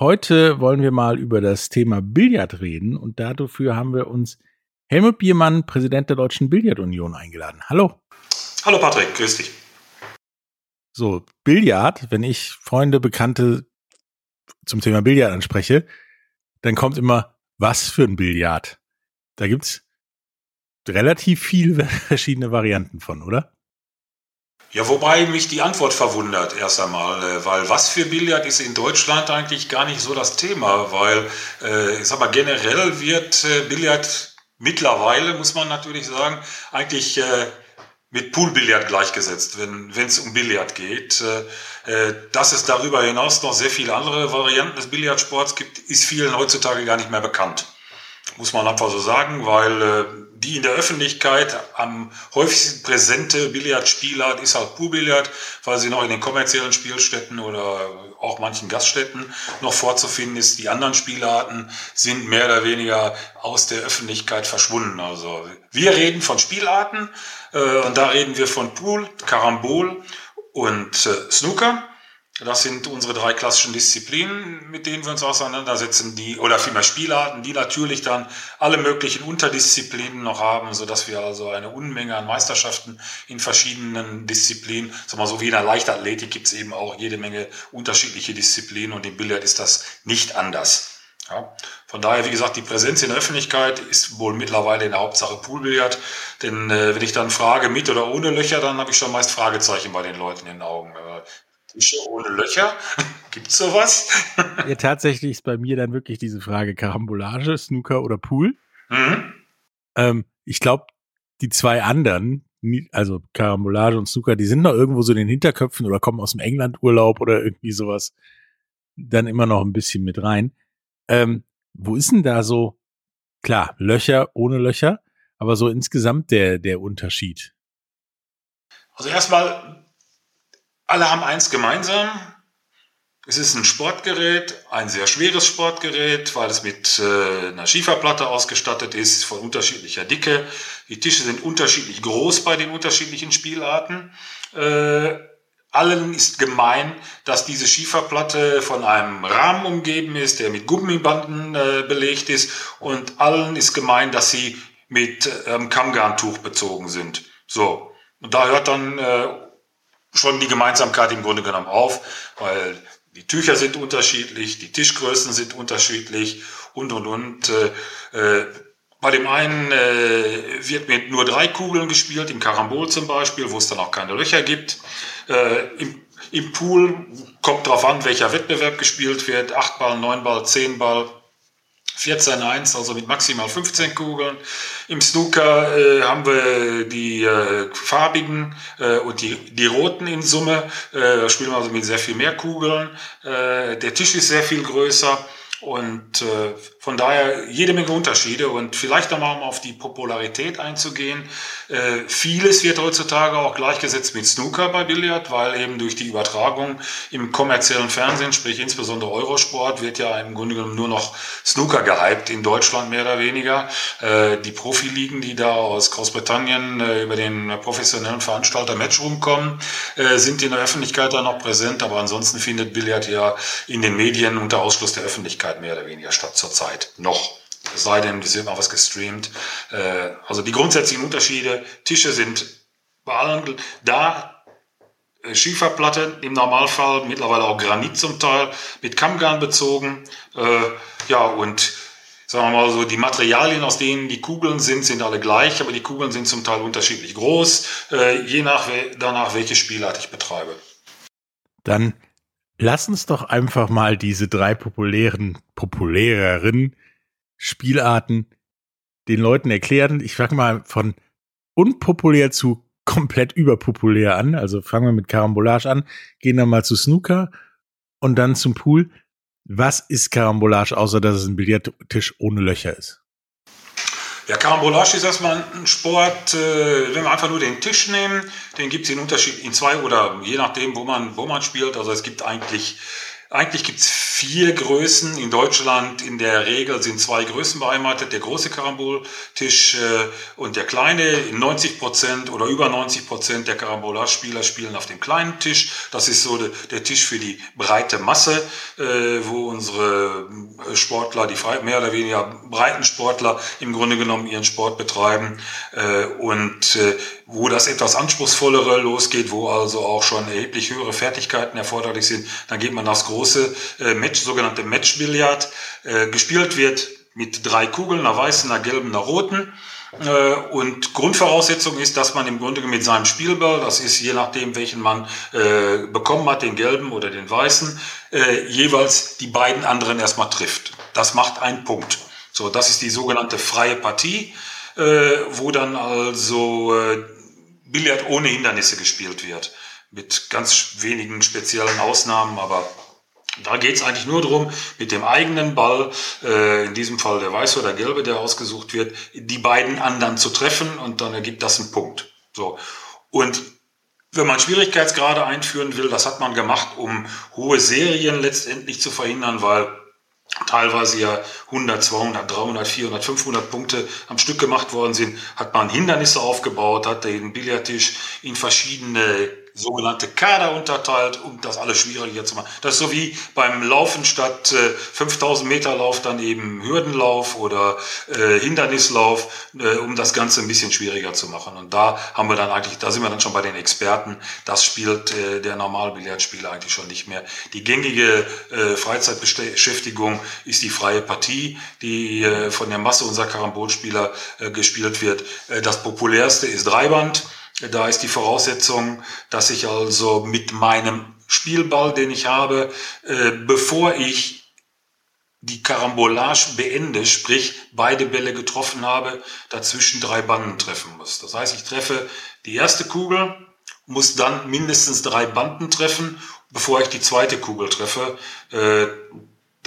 Heute wollen wir mal über das Thema Billard reden und dafür haben wir uns Helmut Biermann, Präsident der Deutschen Billardunion, eingeladen. Hallo. Hallo Patrick, grüß dich. So, Billard, wenn ich Freunde, Bekannte zum Thema Billard anspreche, dann kommt immer, was für ein Billard? Da gibt's relativ viele verschiedene Varianten von, oder? Ja, wobei mich die Antwort verwundert erst einmal, äh, weil was für Billard ist in Deutschland eigentlich gar nicht so das Thema, weil äh, ich sag mal generell wird äh, Billard mittlerweile, muss man natürlich sagen, eigentlich mit Poolbillard gleichgesetzt, wenn es um Billard geht. Dass es darüber hinaus noch sehr viele andere Varianten des Billardsports gibt, ist vielen heutzutage gar nicht mehr bekannt muss man einfach so sagen, weil die in der Öffentlichkeit am häufigsten präsente Billardspielart ist halt Poolbillard, weil sie noch in den kommerziellen Spielstätten oder auch manchen Gaststätten noch vorzufinden ist. Die anderen Spielarten sind mehr oder weniger aus der Öffentlichkeit verschwunden. Also wir reden von Spielarten äh, und da reden wir von Pool, Karambol und äh, Snooker. Das sind unsere drei klassischen Disziplinen, mit denen wir uns auseinandersetzen, die, oder vielmehr Spielarten, die natürlich dann alle möglichen Unterdisziplinen noch haben, so dass wir also eine Unmenge an Meisterschaften in verschiedenen Disziplinen, sag mal so wie in der Leichtathletik gibt es eben auch jede Menge unterschiedliche Disziplinen und im Billard ist das nicht anders. Ja, von daher, wie gesagt, die Präsenz in der Öffentlichkeit ist wohl mittlerweile in der Hauptsache Poolbillard. Denn äh, wenn ich dann frage, mit oder ohne Löcher, dann habe ich schon meist Fragezeichen bei den Leuten in den Augen. Tische ohne Löcher? Gibt's sowas? ja, tatsächlich ist bei mir dann wirklich diese Frage Karambolage, Snooker oder Pool. Mhm. Ähm, ich glaube, die zwei anderen, also Karambolage und Snooker, die sind noch irgendwo so in den Hinterköpfen oder kommen aus dem England-Urlaub oder irgendwie sowas dann immer noch ein bisschen mit rein. Ähm, wo ist denn da so, klar, Löcher ohne Löcher, aber so insgesamt der, der Unterschied? Also erstmal alle haben eins gemeinsam. Es ist ein Sportgerät, ein sehr schweres Sportgerät, weil es mit äh, einer Schieferplatte ausgestattet ist, von unterschiedlicher Dicke. Die Tische sind unterschiedlich groß bei den unterschiedlichen Spielarten. Äh, allen ist gemein, dass diese Schieferplatte von einem Rahmen umgeben ist, der mit Gummibanden äh, belegt ist. Und allen ist gemein, dass sie mit ähm, Kammgarntuch bezogen sind. So. Und da hört dann äh, schon die Gemeinsamkeit im Grunde genommen auf, weil die Tücher sind unterschiedlich, die Tischgrößen sind unterschiedlich und und und. Äh, äh, bei dem einen äh, wird mit nur drei Kugeln gespielt, im Karambol zum Beispiel, wo es dann auch keine Löcher gibt. Äh, im, Im Pool kommt darauf an, welcher Wettbewerb gespielt wird. Acht Ball, neun Ball, zehn Ball. 14-1, also mit maximal 15 Kugeln. Im Snooker äh, haben wir die äh, farbigen äh, und die, die roten in Summe. Äh, da spielen wir also mit sehr viel mehr Kugeln. Äh, der Tisch ist sehr viel größer. Und äh, von daher jede Menge Unterschiede und vielleicht nochmal um auf die Popularität einzugehen. Äh, vieles wird heutzutage auch gleichgesetzt mit Snooker bei Billard, weil eben durch die Übertragung im kommerziellen Fernsehen, sprich insbesondere Eurosport, wird ja im Grunde genommen nur noch Snooker gehypt in Deutschland mehr oder weniger. Äh, die Profiligen, die da aus Großbritannien äh, über den professionellen Veranstalter Matchroom kommen, äh, sind in der Öffentlichkeit da noch präsent, aber ansonsten findet Billard ja in den Medien unter Ausschluss der Öffentlichkeit Öffentlichkeit mehr oder weniger statt zurzeit. Noch. Es sei denn, es wird mal was gestreamt. Äh, also die grundsätzlichen Unterschiede, Tische sind bei allen da, äh, Schieferplatte im Normalfall, mittlerweile auch Granit zum Teil, mit Kammgarn bezogen. Äh, ja, und sagen wir mal so, die Materialien, aus denen die Kugeln sind, sind alle gleich, aber die Kugeln sind zum Teil unterschiedlich groß, je nach danach, welche Spielart ich betreibe. Dann lass uns doch einfach mal diese drei populären, populäreren Spielarten den Leuten erklären. Ich fange mal von unpopulär zu komplett überpopulär an. Also fangen wir mit Karambolage an, gehen dann mal zu Snooker und dann zum Pool. Was ist Karambolage, außer dass es ein Billardtisch ohne Löcher ist? Ja, Karambolage ist erstmal ein Sport, äh, wenn wir einfach nur den Tisch nehmen, den gibt es in Unterschied in zwei oder je nachdem, wo man, wo man spielt. Also es gibt eigentlich eigentlich gibt es vier Größen. In Deutschland in der Regel sind zwei Größen beheimatet. Der große Karamboltisch äh, und der kleine. In 90 Prozent oder über 90 Prozent der Karambolage-Spieler spielen auf dem kleinen Tisch. Das ist so de, der Tisch für die breite Masse, äh, wo unsere äh, Sportler, die frei, mehr oder weniger breiten Sportler im Grunde genommen ihren Sport betreiben. Äh, und äh, wo das etwas anspruchsvollere losgeht, wo also auch schon erheblich höhere Fertigkeiten erforderlich sind, dann geht man das große äh, Match, sogenannte Matchbillard. Äh, gespielt wird mit drei Kugeln, einer weißen, einer gelben, einer roten. Äh, und Grundvoraussetzung ist, dass man im Grunde mit seinem Spielball, das ist je nachdem, welchen man äh, bekommen hat, den gelben oder den weißen, äh, jeweils die beiden anderen erstmal trifft. Das macht einen Punkt. So, das ist die sogenannte freie Partie, äh, wo dann also äh, Billard ohne Hindernisse gespielt wird. Mit ganz wenigen speziellen Ausnahmen, aber da geht es eigentlich nur darum, mit dem eigenen Ball, äh, in diesem Fall der weiße oder gelbe, der ausgesucht wird, die beiden anderen zu treffen und dann ergibt das einen Punkt. So. Und wenn man Schwierigkeitsgrade einführen will, das hat man gemacht, um hohe Serien letztendlich zu verhindern, weil teilweise ja 100, 200, 300, 400, 500 Punkte am Stück gemacht worden sind, hat man Hindernisse aufgebaut, hat den Billardtisch in verschiedene sogenannte Kader unterteilt, um das alles schwieriger zu machen. Das ist so wie beim Laufen statt äh, 5000 Meter Lauf dann eben Hürdenlauf oder äh, Hindernislauf, äh, um das Ganze ein bisschen schwieriger zu machen. Und da haben wir dann eigentlich, da sind wir dann schon bei den Experten. Das spielt äh, der Normalbillardspieler eigentlich schon nicht mehr. Die gängige äh, Freizeitbeschäftigung ist die freie Partie, die äh, von der Masse unserer Karambolspieler äh, gespielt wird. Äh, das populärste ist Dreiband. Da ist die Voraussetzung, dass ich also mit meinem Spielball, den ich habe, äh, bevor ich die Karambolage beende, sprich beide Bälle getroffen habe, dazwischen drei Banden treffen muss. Das heißt, ich treffe die erste Kugel, muss dann mindestens drei Banden treffen, bevor ich die zweite Kugel treffe. Äh,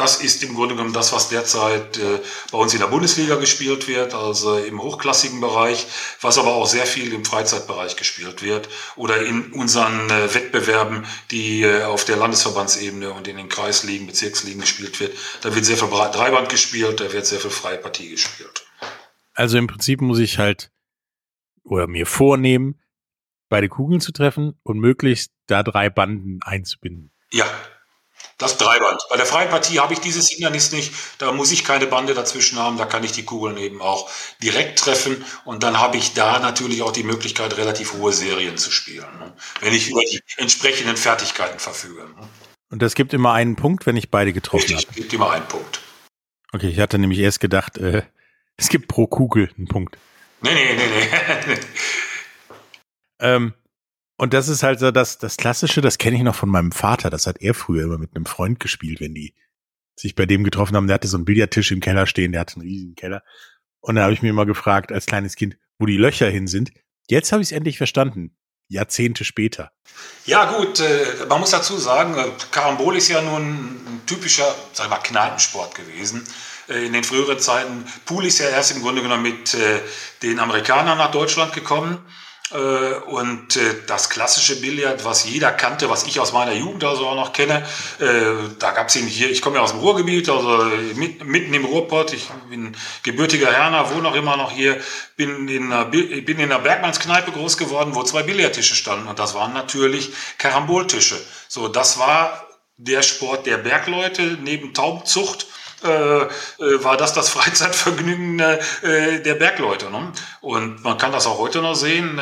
das ist im Grunde genommen das, was derzeit äh, bei uns in der Bundesliga gespielt wird, also im hochklassigen Bereich, was aber auch sehr viel im Freizeitbereich gespielt wird oder in unseren äh, Wettbewerben, die äh, auf der Landesverbandsebene und in den Kreisligen, Bezirksligen gespielt wird. Da wird sehr viel Dreiband gespielt, da wird sehr viel freie Partie gespielt. Also im Prinzip muss ich halt oder mir vornehmen, beide Kugeln zu treffen und möglichst da drei Banden einzubinden. Ja, das Dreiband. Bei der freien Partie habe ich dieses Hindernis nicht. Da muss ich keine Bande dazwischen haben. Da kann ich die Kugeln eben auch direkt treffen. Und dann habe ich da natürlich auch die Möglichkeit, relativ hohe Serien zu spielen. Ne? Wenn ich über die entsprechenden Fertigkeiten verfüge. Ne? Und das gibt immer einen Punkt, wenn ich beide getroffen Richtig, habe. gibt immer einen Punkt. Okay, ich hatte nämlich erst gedacht, äh, es gibt pro Kugel einen Punkt. Nee, nee, nee, nee. ähm, und das ist halt so das, das Klassische, das kenne ich noch von meinem Vater. Das hat er früher immer mit einem Freund gespielt, wenn die sich bei dem getroffen haben. Der hatte so einen Billardtisch im Keller stehen, der hatte einen riesigen Keller. Und da habe ich mir immer gefragt, als kleines Kind, wo die Löcher hin sind. Jetzt habe ich es endlich verstanden. Jahrzehnte später. Ja gut, äh, man muss dazu sagen, äh, Karambol ist ja nun ein typischer, sag ich mal, Kneipensport gewesen. Äh, in den früheren Zeiten, Pool ist ja erst im Grunde genommen mit den Amerikanern nach Deutschland gekommen. Äh, und äh, das klassische Billard, was jeder kannte, was ich aus meiner Jugend also auch noch kenne, äh, da gab es eben hier, ich komme ja aus dem Ruhrgebiet, also mitten im Ruhrpott, ich bin gebürtiger Herner, wohne auch immer noch hier, bin in einer, bin in einer Bergmannskneipe groß geworden, wo zwei Billardtische standen. Und das waren natürlich Karamboltische. So, das war der Sport der Bergleute neben Taubenzucht war das das Freizeitvergnügen äh, der Bergleute. Ne? Und man kann das auch heute noch sehen.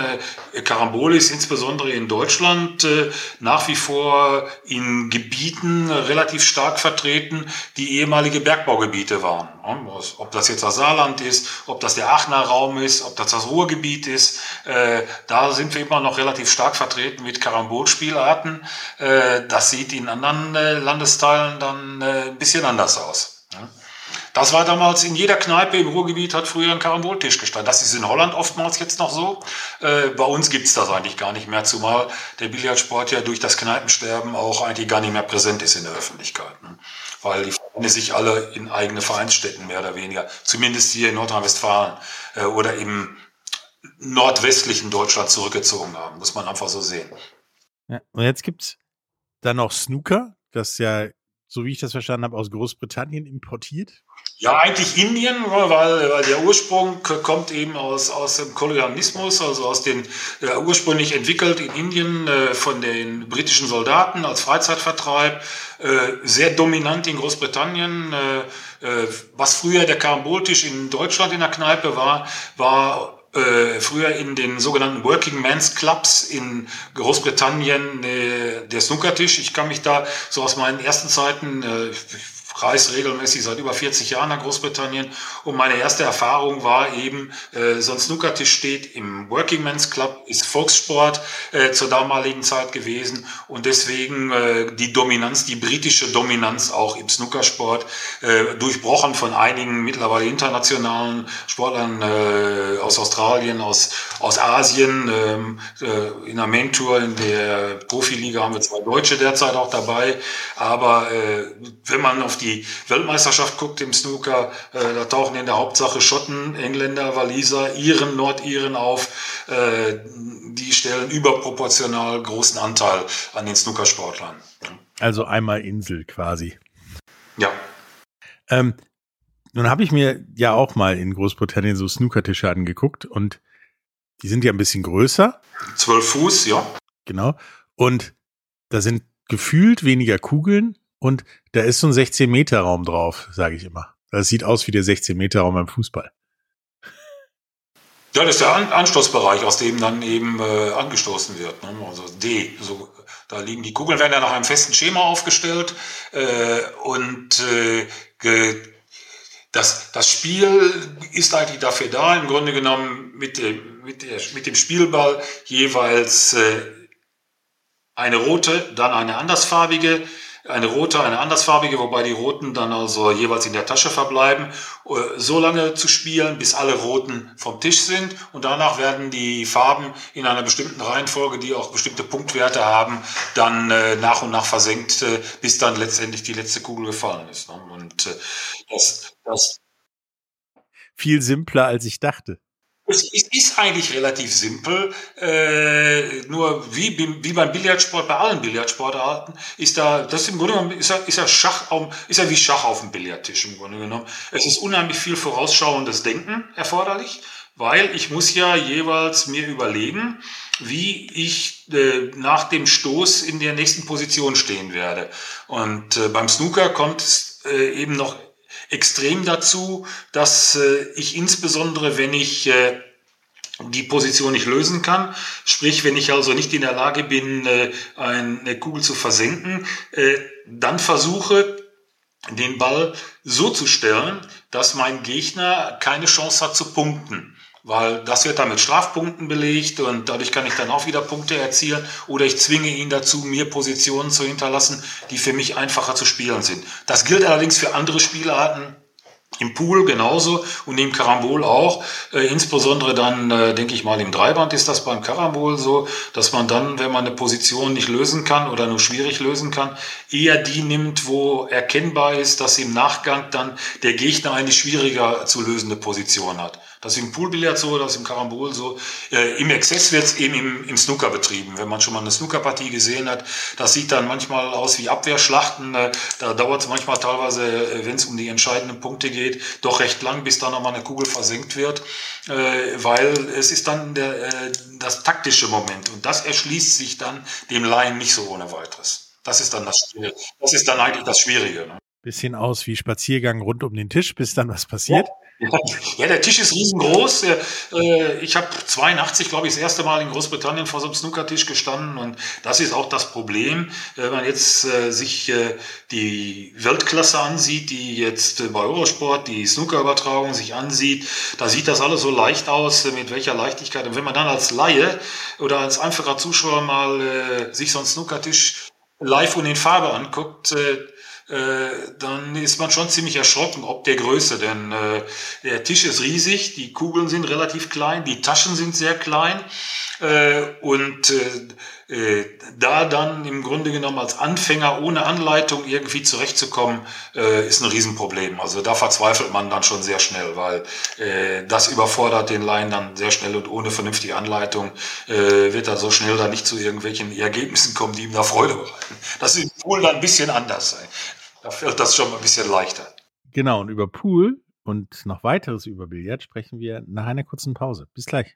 Äh, Karambol ist insbesondere in Deutschland äh, nach wie vor in Gebieten relativ stark vertreten, die ehemalige Bergbaugebiete waren. Ne? Ob das jetzt das Saarland ist, ob das der Aachener Raum ist, ob das das Ruhrgebiet ist, äh, da sind wir immer noch relativ stark vertreten mit Karambolspielarten. Äh, das sieht in anderen äh, Landesteilen dann äh, ein bisschen anders aus. Das war damals in jeder Kneipe im Ruhrgebiet hat früher ein Karamboltisch gestanden. Das ist in Holland oftmals jetzt noch so. Äh, bei uns gibt's das eigentlich gar nicht mehr, zumal der Billardsport ja durch das Kneipensterben auch eigentlich gar nicht mehr präsent ist in der Öffentlichkeit. Ne? Weil die Vereine sich alle in eigene Vereinsstätten mehr oder weniger, zumindest hier in Nordrhein-Westfalen äh, oder im nordwestlichen Deutschland zurückgezogen haben, muss man einfach so sehen. Ja, und jetzt gibt's dann noch Snooker, das ja, so wie ich das verstanden habe, aus Großbritannien importiert. Ja, eigentlich Indien, weil, weil der Ursprung kommt eben aus, aus dem Kolonialismus, also aus den äh, ursprünglich entwickelt in Indien äh, von den britischen Soldaten als Freizeitvertreib, äh, sehr dominant in Großbritannien. Äh, äh, was früher der Karamboltisch in Deutschland in der Kneipe war, war äh, früher in den sogenannten Working Men's Clubs in Großbritannien äh, der Snookertisch. Ich kann mich da so aus meinen ersten Zeiten, äh, reise regelmäßig seit über 40 Jahren nach Großbritannien und meine erste Erfahrung war eben, äh, so ein steht im Working Men's Club, ist Volkssport äh, zur damaligen Zeit gewesen und deswegen äh, die Dominanz, die britische Dominanz auch im Snookersport, äh, durchbrochen von einigen mittlerweile internationalen Sportlern äh, aus Australien, aus, aus Asien. Ähm, äh, in der Main Tour, in der Profiliga haben wir zwei Deutsche derzeit auch dabei, aber äh, wenn man auf die Weltmeisterschaft guckt im Snooker, äh, da tauchen in der Hauptsache Schotten, Engländer, Waliser, Iren, Nordiren auf. Äh, die stellen überproportional großen Anteil an den Snookersportlern. Also einmal Insel quasi. Ja. Ähm, nun habe ich mir ja auch mal in Großbritannien so Snookertische angeguckt und die sind ja ein bisschen größer. Zwölf Fuß, ja. Genau. Und da sind gefühlt weniger Kugeln, und da ist so ein 16-Meter-Raum drauf, sage ich immer. Das sieht aus wie der 16-Meter-Raum beim Fußball. Ja, das ist der An Anstoßbereich, aus dem dann eben äh, angestoßen wird. Ne? Also D. So, da liegen die Kugeln, werden ja nach einem festen Schema aufgestellt. Äh, und äh, das, das Spiel ist eigentlich dafür da, im Grunde genommen mit dem, mit der, mit dem Spielball jeweils äh, eine rote, dann eine andersfarbige eine rote, eine andersfarbige, wobei die roten dann also jeweils in der Tasche verbleiben, äh, so lange zu spielen, bis alle roten vom Tisch sind und danach werden die Farben in einer bestimmten Reihenfolge, die auch bestimmte Punktwerte haben, dann äh, nach und nach versenkt, äh, bis dann letztendlich die letzte Kugel gefallen ist. Ne? Und äh, das, das viel simpler als ich dachte. Es ist eigentlich relativ simpel, äh, nur wie, wie beim Billardsport, bei allen Billardsportarten, ist da, das im Grunde genommen, ist ja, ist ja Schach, auf, ist ja wie Schach auf dem Billardtisch im Grunde genommen. Es ist unheimlich viel vorausschauendes Denken erforderlich, weil ich muss ja jeweils mir überlegen, wie ich äh, nach dem Stoß in der nächsten Position stehen werde. Und äh, beim Snooker kommt es äh, eben noch extrem dazu, dass äh, ich insbesondere, wenn ich äh, die Position nicht lösen kann, sprich, wenn ich also nicht in der Lage bin, äh, eine Kugel zu versenken, äh, dann versuche, den Ball so zu stellen, dass mein Gegner keine Chance hat zu punkten weil das wird dann mit Strafpunkten belegt und dadurch kann ich dann auch wieder Punkte erzielen oder ich zwinge ihn dazu, mir Positionen zu hinterlassen, die für mich einfacher zu spielen sind. Das gilt allerdings für andere Spielarten im Pool genauso und im Karambol auch. Äh, insbesondere dann, äh, denke ich mal, im Dreiband ist das beim Karambol so, dass man dann, wenn man eine Position nicht lösen kann oder nur schwierig lösen kann, eher die nimmt, wo erkennbar ist, dass im Nachgang dann der Gegner eine schwieriger zu lösende Position hat. Das ist im Poolbillard so, das ist im Karambol so. Äh, Im Exzess wird es eben im, im Snooker betrieben. Wenn man schon mal eine Snookerpartie gesehen hat, das sieht dann manchmal aus wie Abwehrschlachten. Äh, da dauert es manchmal teilweise, äh, wenn es um die entscheidenden Punkte geht, doch recht lang, bis dann nochmal eine Kugel versenkt wird, äh, weil es ist dann der, äh, das taktische Moment und das erschließt sich dann dem Laien nicht so ohne weiteres. Das ist dann das Schwierige. Das ist dann eigentlich das Schwierige. Ne? bisschen aus wie Spaziergang rund um den Tisch, bis dann was passiert. Ja. Ja, der Tisch ist riesengroß. Äh, ich habe 82, glaube ich, das erste Mal in Großbritannien vor so einem Snookertisch gestanden und das ist auch das Problem, wenn man jetzt äh, sich äh, die Weltklasse ansieht, die jetzt bei Eurosport die Snookerübertragung sich ansieht, da sieht das alles so leicht aus, mit welcher Leichtigkeit. Und wenn man dann als Laie oder als einfacher Zuschauer mal sich so einen Snookertisch live und in Farbe anguckt, äh, dann ist man schon ziemlich erschrocken, ob der Größe, denn äh, der Tisch ist riesig, die Kugeln sind relativ klein, die Taschen sind sehr klein äh, und äh, äh, da dann im Grunde genommen als Anfänger ohne Anleitung irgendwie zurechtzukommen, äh, ist ein Riesenproblem. Also da verzweifelt man dann schon sehr schnell, weil äh, das überfordert den Laien dann sehr schnell und ohne vernünftige Anleitung äh, wird er so schnell dann nicht zu irgendwelchen Ergebnissen kommen, die ihm da Freude bereiten. Das ist wohl dann ein bisschen anders. Da fällt das schon ein bisschen leichter. Genau, und über Pool und noch weiteres über Billard sprechen wir nach einer kurzen Pause. Bis gleich.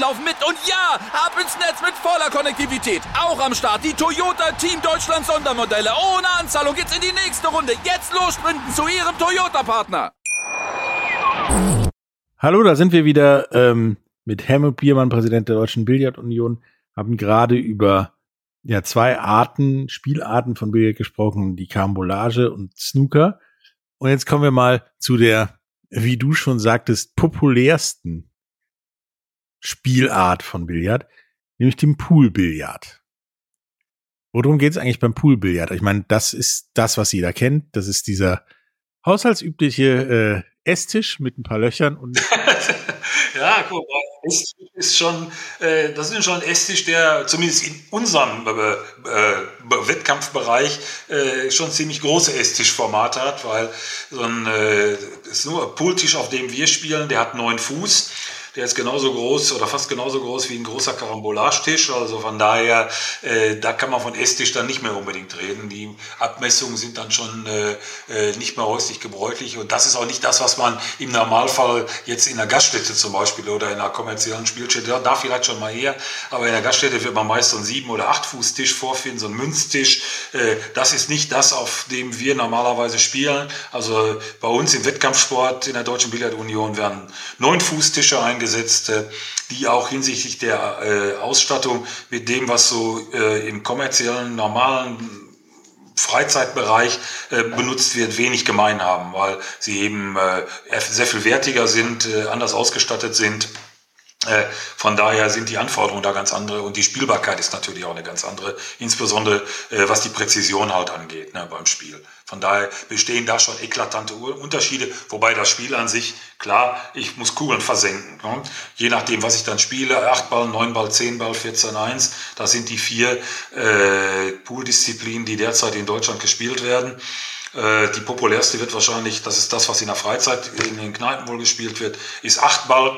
laufen mit. Und ja, ab ins Netz mit voller Konnektivität. Auch am Start die Toyota Team Deutschland Sondermodelle. Ohne Anzahlung geht's in die nächste Runde. Jetzt los sprinten zu ihrem Toyota-Partner. Hallo, da sind wir wieder ähm, mit Helmut Biermann, Präsident der Deutschen Billardunion. Haben gerade über ja zwei Arten, Spielarten von Billard gesprochen, die Karambolage und Snooker. Und jetzt kommen wir mal zu der, wie du schon sagtest, populärsten Spielart von Billard, nämlich dem Poolbillard. Worum geht es eigentlich beim Poolbillard? Ich meine, das ist das, was jeder kennt. Das ist dieser haushaltsübliche äh, Esstisch mit ein paar Löchern und Ja, guck mal, ist, ist schon, äh, das ist schon ein Esstisch, der zumindest in unserem äh, äh, Wettkampfbereich äh, schon ziemlich große Esstischformate hat, weil so ein äh, Pooltisch, auf dem wir spielen, der hat neun Fuß der ist genauso groß oder fast genauso groß wie ein großer Karambolagetisch. Also von daher, äh, da kann man von Esstisch dann nicht mehr unbedingt reden. Die Abmessungen sind dann schon äh, äh, nicht mehr häuslich gebräuchlich. Und das ist auch nicht das, was man im Normalfall jetzt in der Gaststätte zum Beispiel oder in einer kommerziellen Spielstätte, da vielleicht schon mal eher, aber in der Gaststätte wird man meist so einen sieben oder acht Fuß Tisch vorfinden, so einen Münztisch. Äh, das ist nicht das, auf dem wir normalerweise spielen. Also bei uns im Wettkampfsport in der Deutschen Billardunion werden neun Fußtische ein eingesetzt, die auch hinsichtlich der äh, Ausstattung mit dem, was so äh, im kommerziellen, normalen Freizeitbereich äh, benutzt wird, wenig gemein haben, weil sie eben sehr viel wertiger sind, anders ausgestattet sind von daher sind die Anforderungen da ganz andere und die Spielbarkeit ist natürlich auch eine ganz andere, insbesondere was die Präzision halt angeht ne, beim Spiel. Von daher bestehen da schon eklatante Unterschiede, wobei das Spiel an sich, klar, ich muss Kugeln versenken. Ne? Je nachdem, was ich dann spiele, 8 Ball, 9 Ball, 10 Ball, 14, 1, das sind die vier äh, Pooldisziplinen, die derzeit in Deutschland gespielt werden. Äh, die populärste wird wahrscheinlich, das ist das, was in der Freizeit in den Kneipen wohl gespielt wird, ist 8 Ball.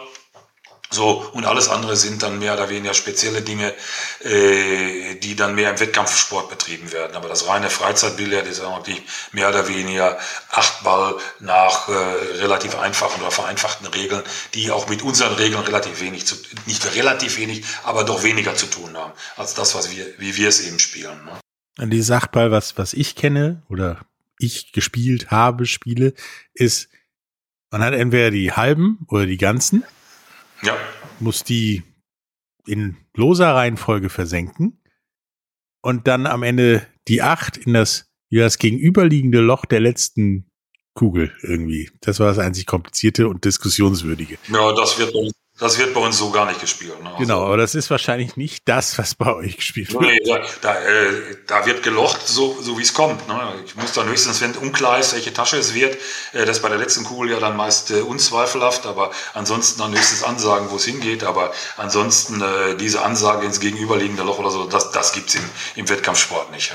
So, und alles andere sind dann mehr oder weniger spezielle Dinge, äh, die dann mehr im Wettkampfsport betrieben werden. Aber das reine Freizeitbillard ist eigentlich mehr oder weniger Achtball nach äh, relativ einfachen oder vereinfachten Regeln, die auch mit unseren Regeln relativ wenig zu, nicht relativ wenig, aber doch weniger zu tun haben, als das, was wir, wie wir es eben spielen. Ne? An die Sachball, was, was ich kenne oder ich gespielt habe, spiele, ist, man hat entweder die halben oder die ganzen. Ja. Muss die in loser Reihenfolge versenken und dann am Ende die acht in das, wie das gegenüberliegende Loch der letzten Kugel irgendwie. Das war das einzig komplizierte und diskussionswürdige. Ja, das wird das wird bei uns so gar nicht gespielt. Ne? Also, genau, aber das ist wahrscheinlich nicht das, was bei euch gespielt wird. Nee, da, da, äh, da wird gelocht, so, so wie es kommt. Ne? Ich muss dann höchstens, wenn unklar ist, welche Tasche es wird, äh, das bei der letzten Kugel ja dann meist äh, unzweifelhaft, aber ansonsten dann höchstens ansagen, wo es hingeht. Aber ansonsten äh, diese Ansage ins gegenüberliegende Loch oder so, das, das gibt's im, im Wettkampfsport nicht.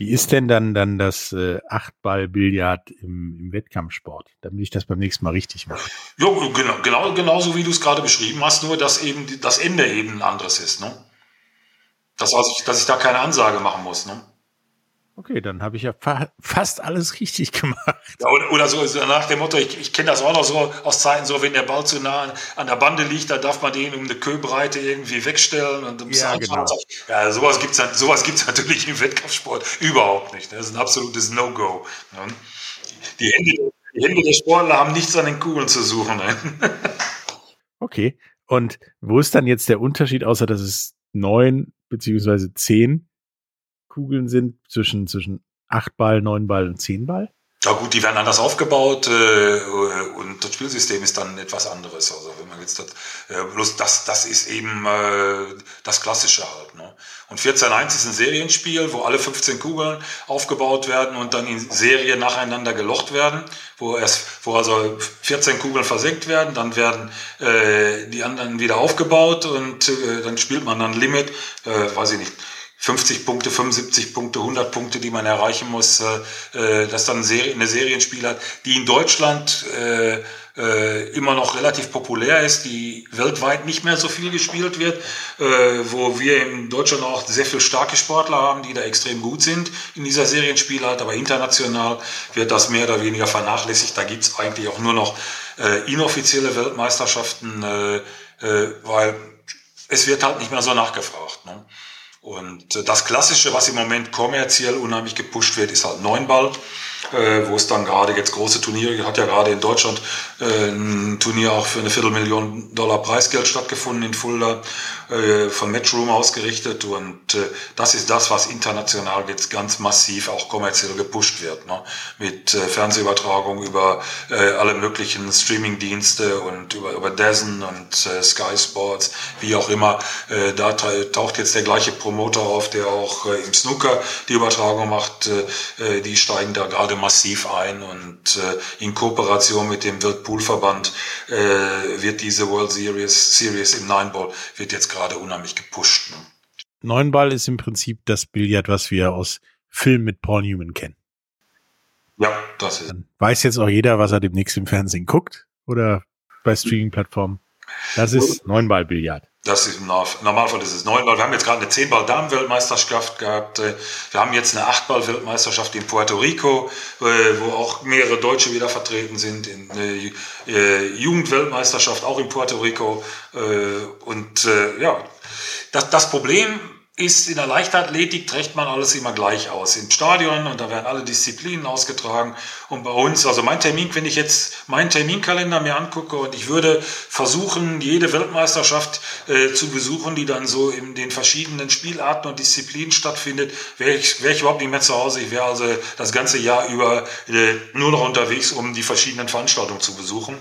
Wie ist denn dann dann das äh, Achtball-Billard im, im Wettkampfsport, damit ich das beim nächsten Mal richtig mache? Ja, genau, genau, genauso wie du es gerade beschrieben hast, nur dass eben das Ende eben ein anderes ist. Ne? Das, dass, ich, dass ich da keine Ansage machen muss. Ne? Okay, dann habe ich ja fa fast alles richtig gemacht. Ja, oder, oder, so nach dem Motto, ich, ich kenne das auch noch so aus Zeiten, so wenn der Ball zu nah an der Bande liegt, dann darf man den um eine Köbreite irgendwie wegstellen. Und ja, genau. ja, sowas gibt es sowas gibt's natürlich im Wettkampfsport überhaupt nicht. Ne? Das ist ein absolutes No-Go. Ne? Die, Hände, die Hände der Sportler haben nichts an den Kugeln zu suchen. Ne? okay, und wo ist dann jetzt der Unterschied, außer dass es neun beziehungsweise zehn Kugeln sind zwischen, zwischen 8 Ball, 9 Ball und 10 Ball? Ja gut, die werden anders aufgebaut äh, und das Spielsystem ist dann etwas anderes. Also wenn man jetzt das, äh, bloß das, das ist eben äh, das Klassische halt. Ne? Und 14.1 ist ein Serienspiel, wo alle 15 Kugeln aufgebaut werden und dann in Serie nacheinander gelocht werden, wo erst, wo also 14 Kugeln versenkt werden, dann werden äh, die anderen wieder aufgebaut und äh, dann spielt man dann Limit, äh, weiß ich nicht 50 Punkte, 75 Punkte, 100 Punkte, die man erreichen muss, äh, äh das dann eine Serienspiel hat, die in Deutschland äh, äh, immer noch relativ populär ist, die weltweit nicht mehr so viel gespielt wird, äh, wo wir in Deutschland auch sehr viele starke Sportler haben, die da extrem gut sind in dieser Serienspielart, aber international wird das mehr oder weniger vernachlässigt. Da gibt's eigentlich auch nur noch äh, inoffizielle Weltmeisterschaften, äh, äh, weil es wird halt nicht mehr so nachgefragt. Ne? Und äh, das Klassische, was im Moment kommerziell unheimlich gepusht wird, ist halt Neunball, äh, wo es dann gerade jetzt große Turniere, hat ja gerade in Deutschland äh, ein Turnier auch für eine Viertelmillion Dollar Preisgeld stattgefunden in Fulda, von Matchroom ausgerichtet und äh, das ist das, was international jetzt ganz massiv auch kommerziell gepusht wird, ne? mit äh, Fernsehübertragung über äh, alle möglichen Streamingdienste und über, über DAZN und äh, Sky Sports, wie auch immer, äh, da taucht jetzt der gleiche Pro Promoter auf, der auch äh, im Snooker die Übertragung macht. Äh, äh, die steigen da gerade massiv ein und äh, in Kooperation mit dem World Pool Verband äh, wird diese World Series, Series im Nine Ball wird jetzt gerade unheimlich gepusht. Ne? Neunball ist im Prinzip das Billard, was wir aus Filmen mit Paul Newman kennen. Ja, das ist. Dann weiß jetzt auch jeder, was er demnächst im Fernsehen guckt oder bei Streaming-Plattformen. Das ist Neunball-Billard. Das ist im Normalfall ist es Neunball. Wir haben jetzt gerade eine Zehnball-Damen-Weltmeisterschaft gehabt. Äh, wir haben jetzt eine Achtball-Weltmeisterschaft in Puerto Rico, äh, wo auch mehrere Deutsche wieder vertreten sind. In eine äh, Jugendweltmeisterschaft auch in Puerto Rico. Und ja, das Problem ist in der Leichtathletik trägt man alles immer gleich aus. Im Stadion und da werden alle Disziplinen ausgetragen. Und bei uns, also mein Termin, wenn ich jetzt meinen Terminkalender mir angucke und ich würde versuchen, jede Weltmeisterschaft äh, zu besuchen, die dann so in den verschiedenen Spielarten und Disziplinen stattfindet, wäre ich, wär ich überhaupt nicht mehr zu Hause. Ich wäre also das ganze Jahr über äh, nur noch unterwegs, um die verschiedenen Veranstaltungen zu besuchen.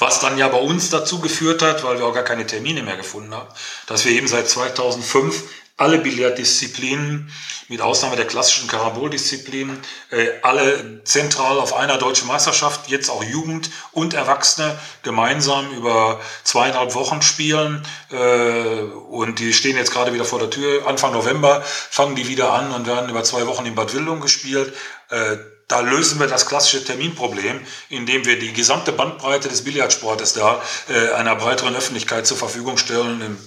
Was dann ja bei uns dazu geführt hat, weil wir auch gar keine Termine mehr gefunden haben, dass wir eben seit 2005 alle Billarddisziplinen, mit Ausnahme der klassischen Karaboldisziplinen, äh, alle zentral auf einer deutschen Meisterschaft, jetzt auch Jugend und Erwachsene, gemeinsam über zweieinhalb Wochen spielen. Äh, und die stehen jetzt gerade wieder vor der Tür. Anfang November fangen die wieder an und werden über zwei Wochen in Bad Wildung gespielt. Äh, da lösen wir das klassische Terminproblem, indem wir die gesamte Bandbreite des Billardsportes da äh, einer breiteren Öffentlichkeit zur Verfügung stellen,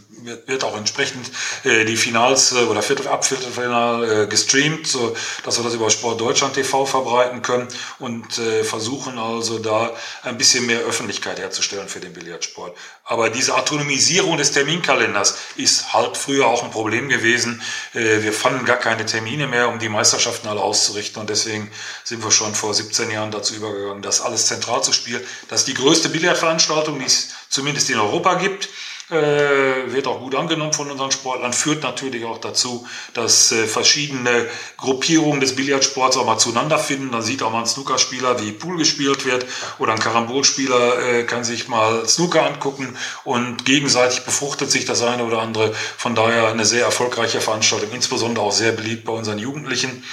wird auch entsprechend äh, die Finals äh, oder Viertel, Abviertelfinal äh, gestreamt, so dass wir das über Sport Deutschland TV verbreiten können und äh, versuchen also da ein bisschen mehr Öffentlichkeit herzustellen für den Billardsport. Aber diese Autonomisierung des Terminkalenders ist halt früher auch ein Problem gewesen. Äh, wir fanden gar keine Termine mehr, um die Meisterschaften alle auszurichten und deswegen sind wir schon vor 17 Jahren dazu übergegangen, das alles zentral zu spielen. Das ist die größte Billardveranstaltung, die es zumindest in Europa gibt wird auch gut angenommen von unseren Sportlern, führt natürlich auch dazu, dass äh, verschiedene Gruppierungen des Billardsports auch mal zueinander finden. Da sieht auch mal ein Snookerspieler, wie Pool gespielt wird oder ein Karambolspieler äh, kann sich mal Snooker angucken und gegenseitig befruchtet sich das eine oder andere. Von daher eine sehr erfolgreiche Veranstaltung, insbesondere auch sehr beliebt bei unseren Jugendlichen.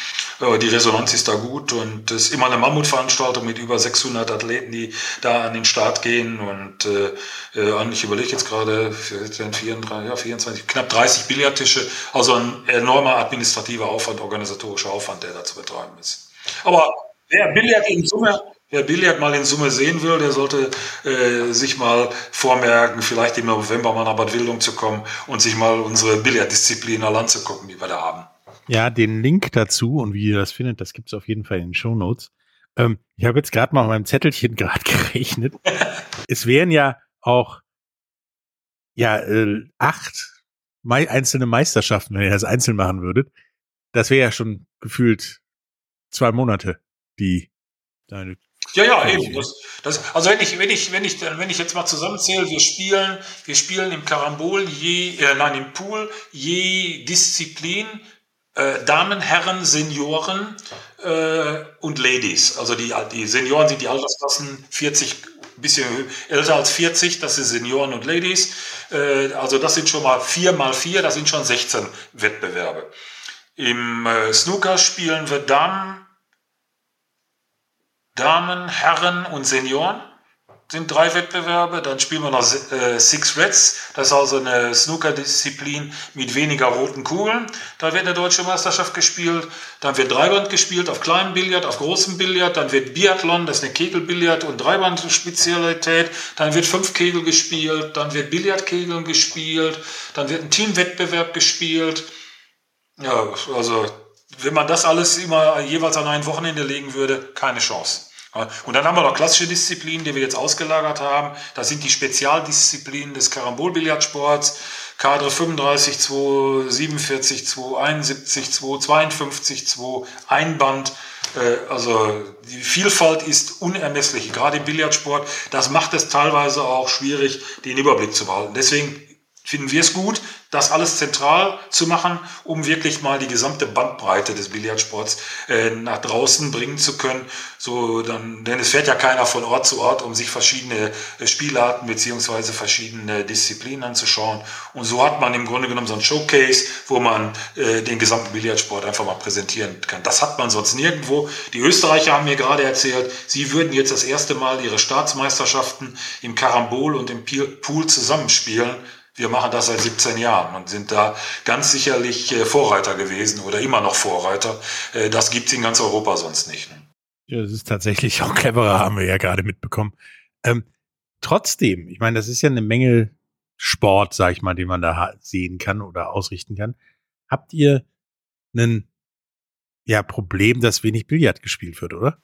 Äh, die Resonanz ist da gut und es ist immer eine Mammutveranstaltung mit über 600 Athleten, die da an den Start gehen und äh, äh ich überlege jetzt gerade, äh, 34, ja, 24, knapp 30 Billardtische. Also ein enormer administrativer Aufwand, organisatorischer Aufwand, der da zu betreiben ist. Aber wer Billard in Summe, wer Billard mal in Summe sehen will, der sollte äh, sich mal vormerken, vielleicht im November mal nach Bad Wildung zu kommen und sich mal unsere Billarddisziplin an Land zu gucken, die wir da haben. Ja, den Link dazu und wie ihr das findet, das gibt es auf jeden Fall in den Show Notes. Ähm, ich habe jetzt gerade mal auf meinem Zettelchen gerade gerechnet. es wären ja auch ja äh, acht mei einzelne Meisterschaften, wenn ihr das einzeln machen würdet. Das wäre ja schon gefühlt zwei Monate, die deine ja, ja, eben. Das, das, also wenn ich, wenn ich, wenn ich, wenn ich jetzt mal zusammenzähle, wir spielen, wir spielen im Karambol je, äh, nein, im Pool je Disziplin äh, Damen, Herren, Senioren äh, und Ladies. Also die, die Senioren sind die Altersklassen 40, bisschen älter als 40, das sind Senioren und Ladies. Äh, also das sind schon mal 4 mal 4, das sind schon 16 Wettbewerbe. Im äh, Snooker spielen wir Damen, Damen, Herren und Senioren sind drei Wettbewerbe. Dann spielen wir noch äh, Six Reds. Das ist also eine Snooker-Disziplin mit weniger roten Kugeln. Da wird eine deutsche Meisterschaft gespielt. Dann wird Dreiband gespielt auf kleinem Billard, auf großem Billard. Dann wird Biathlon, das ist eine Kegelbillard- und Dreiband-Spezialität. Dann wird fünf Kegel gespielt. Dann wird Billardkegeln gespielt. Dann wird ein Teamwettbewerb gespielt. Ja, also wenn man das alles immer jeweils an ein Wochenende legen würde, keine Chance. Und dann haben wir noch klassische Disziplinen, die wir jetzt ausgelagert haben. Das sind die Spezialdisziplinen des Karambolbillardsports. Kadre 35, 2, 47, 2, 71, 2, 52, 2, Einband. Äh, also die Vielfalt ist unermesslich, gerade im Billardsport. Das macht es teilweise auch schwierig, den Überblick zu behalten. Deswegen finden wir es gut, das alles zentral zu machen, um wirklich mal die gesamte Bandbreite des Billardsports äh, nach draußen bringen zu können. So dann, denn es fährt ja keiner von Ort zu Ort, um sich verschiedene äh, Spielarten beziehungsweise verschiedene Disziplinen anzuschauen. Und so hat man im Grunde genommen so ein Showcase, wo man äh, den gesamten Billardsport einfach mal präsentieren kann. Das hat man sonst nirgendwo. Die Österreicher haben mir gerade erzählt, sie würden jetzt das erste Mal ihre Staatsmeisterschaften im Karambol und im Pool zusammenspielen wir machen das seit 17 Jahren und sind da ganz sicherlich äh, Vorreiter gewesen oder immer noch Vorreiter. Äh, das gibt es in ganz Europa sonst nicht. Ja, das ist tatsächlich auch cleverer, haben wir ja gerade mitbekommen. Ähm, trotzdem, ich meine, das ist ja eine Menge Sport, sag ich mal, den man da sehen kann oder ausrichten kann. Habt ihr ein ja, Problem, dass wenig Billard gespielt wird, oder?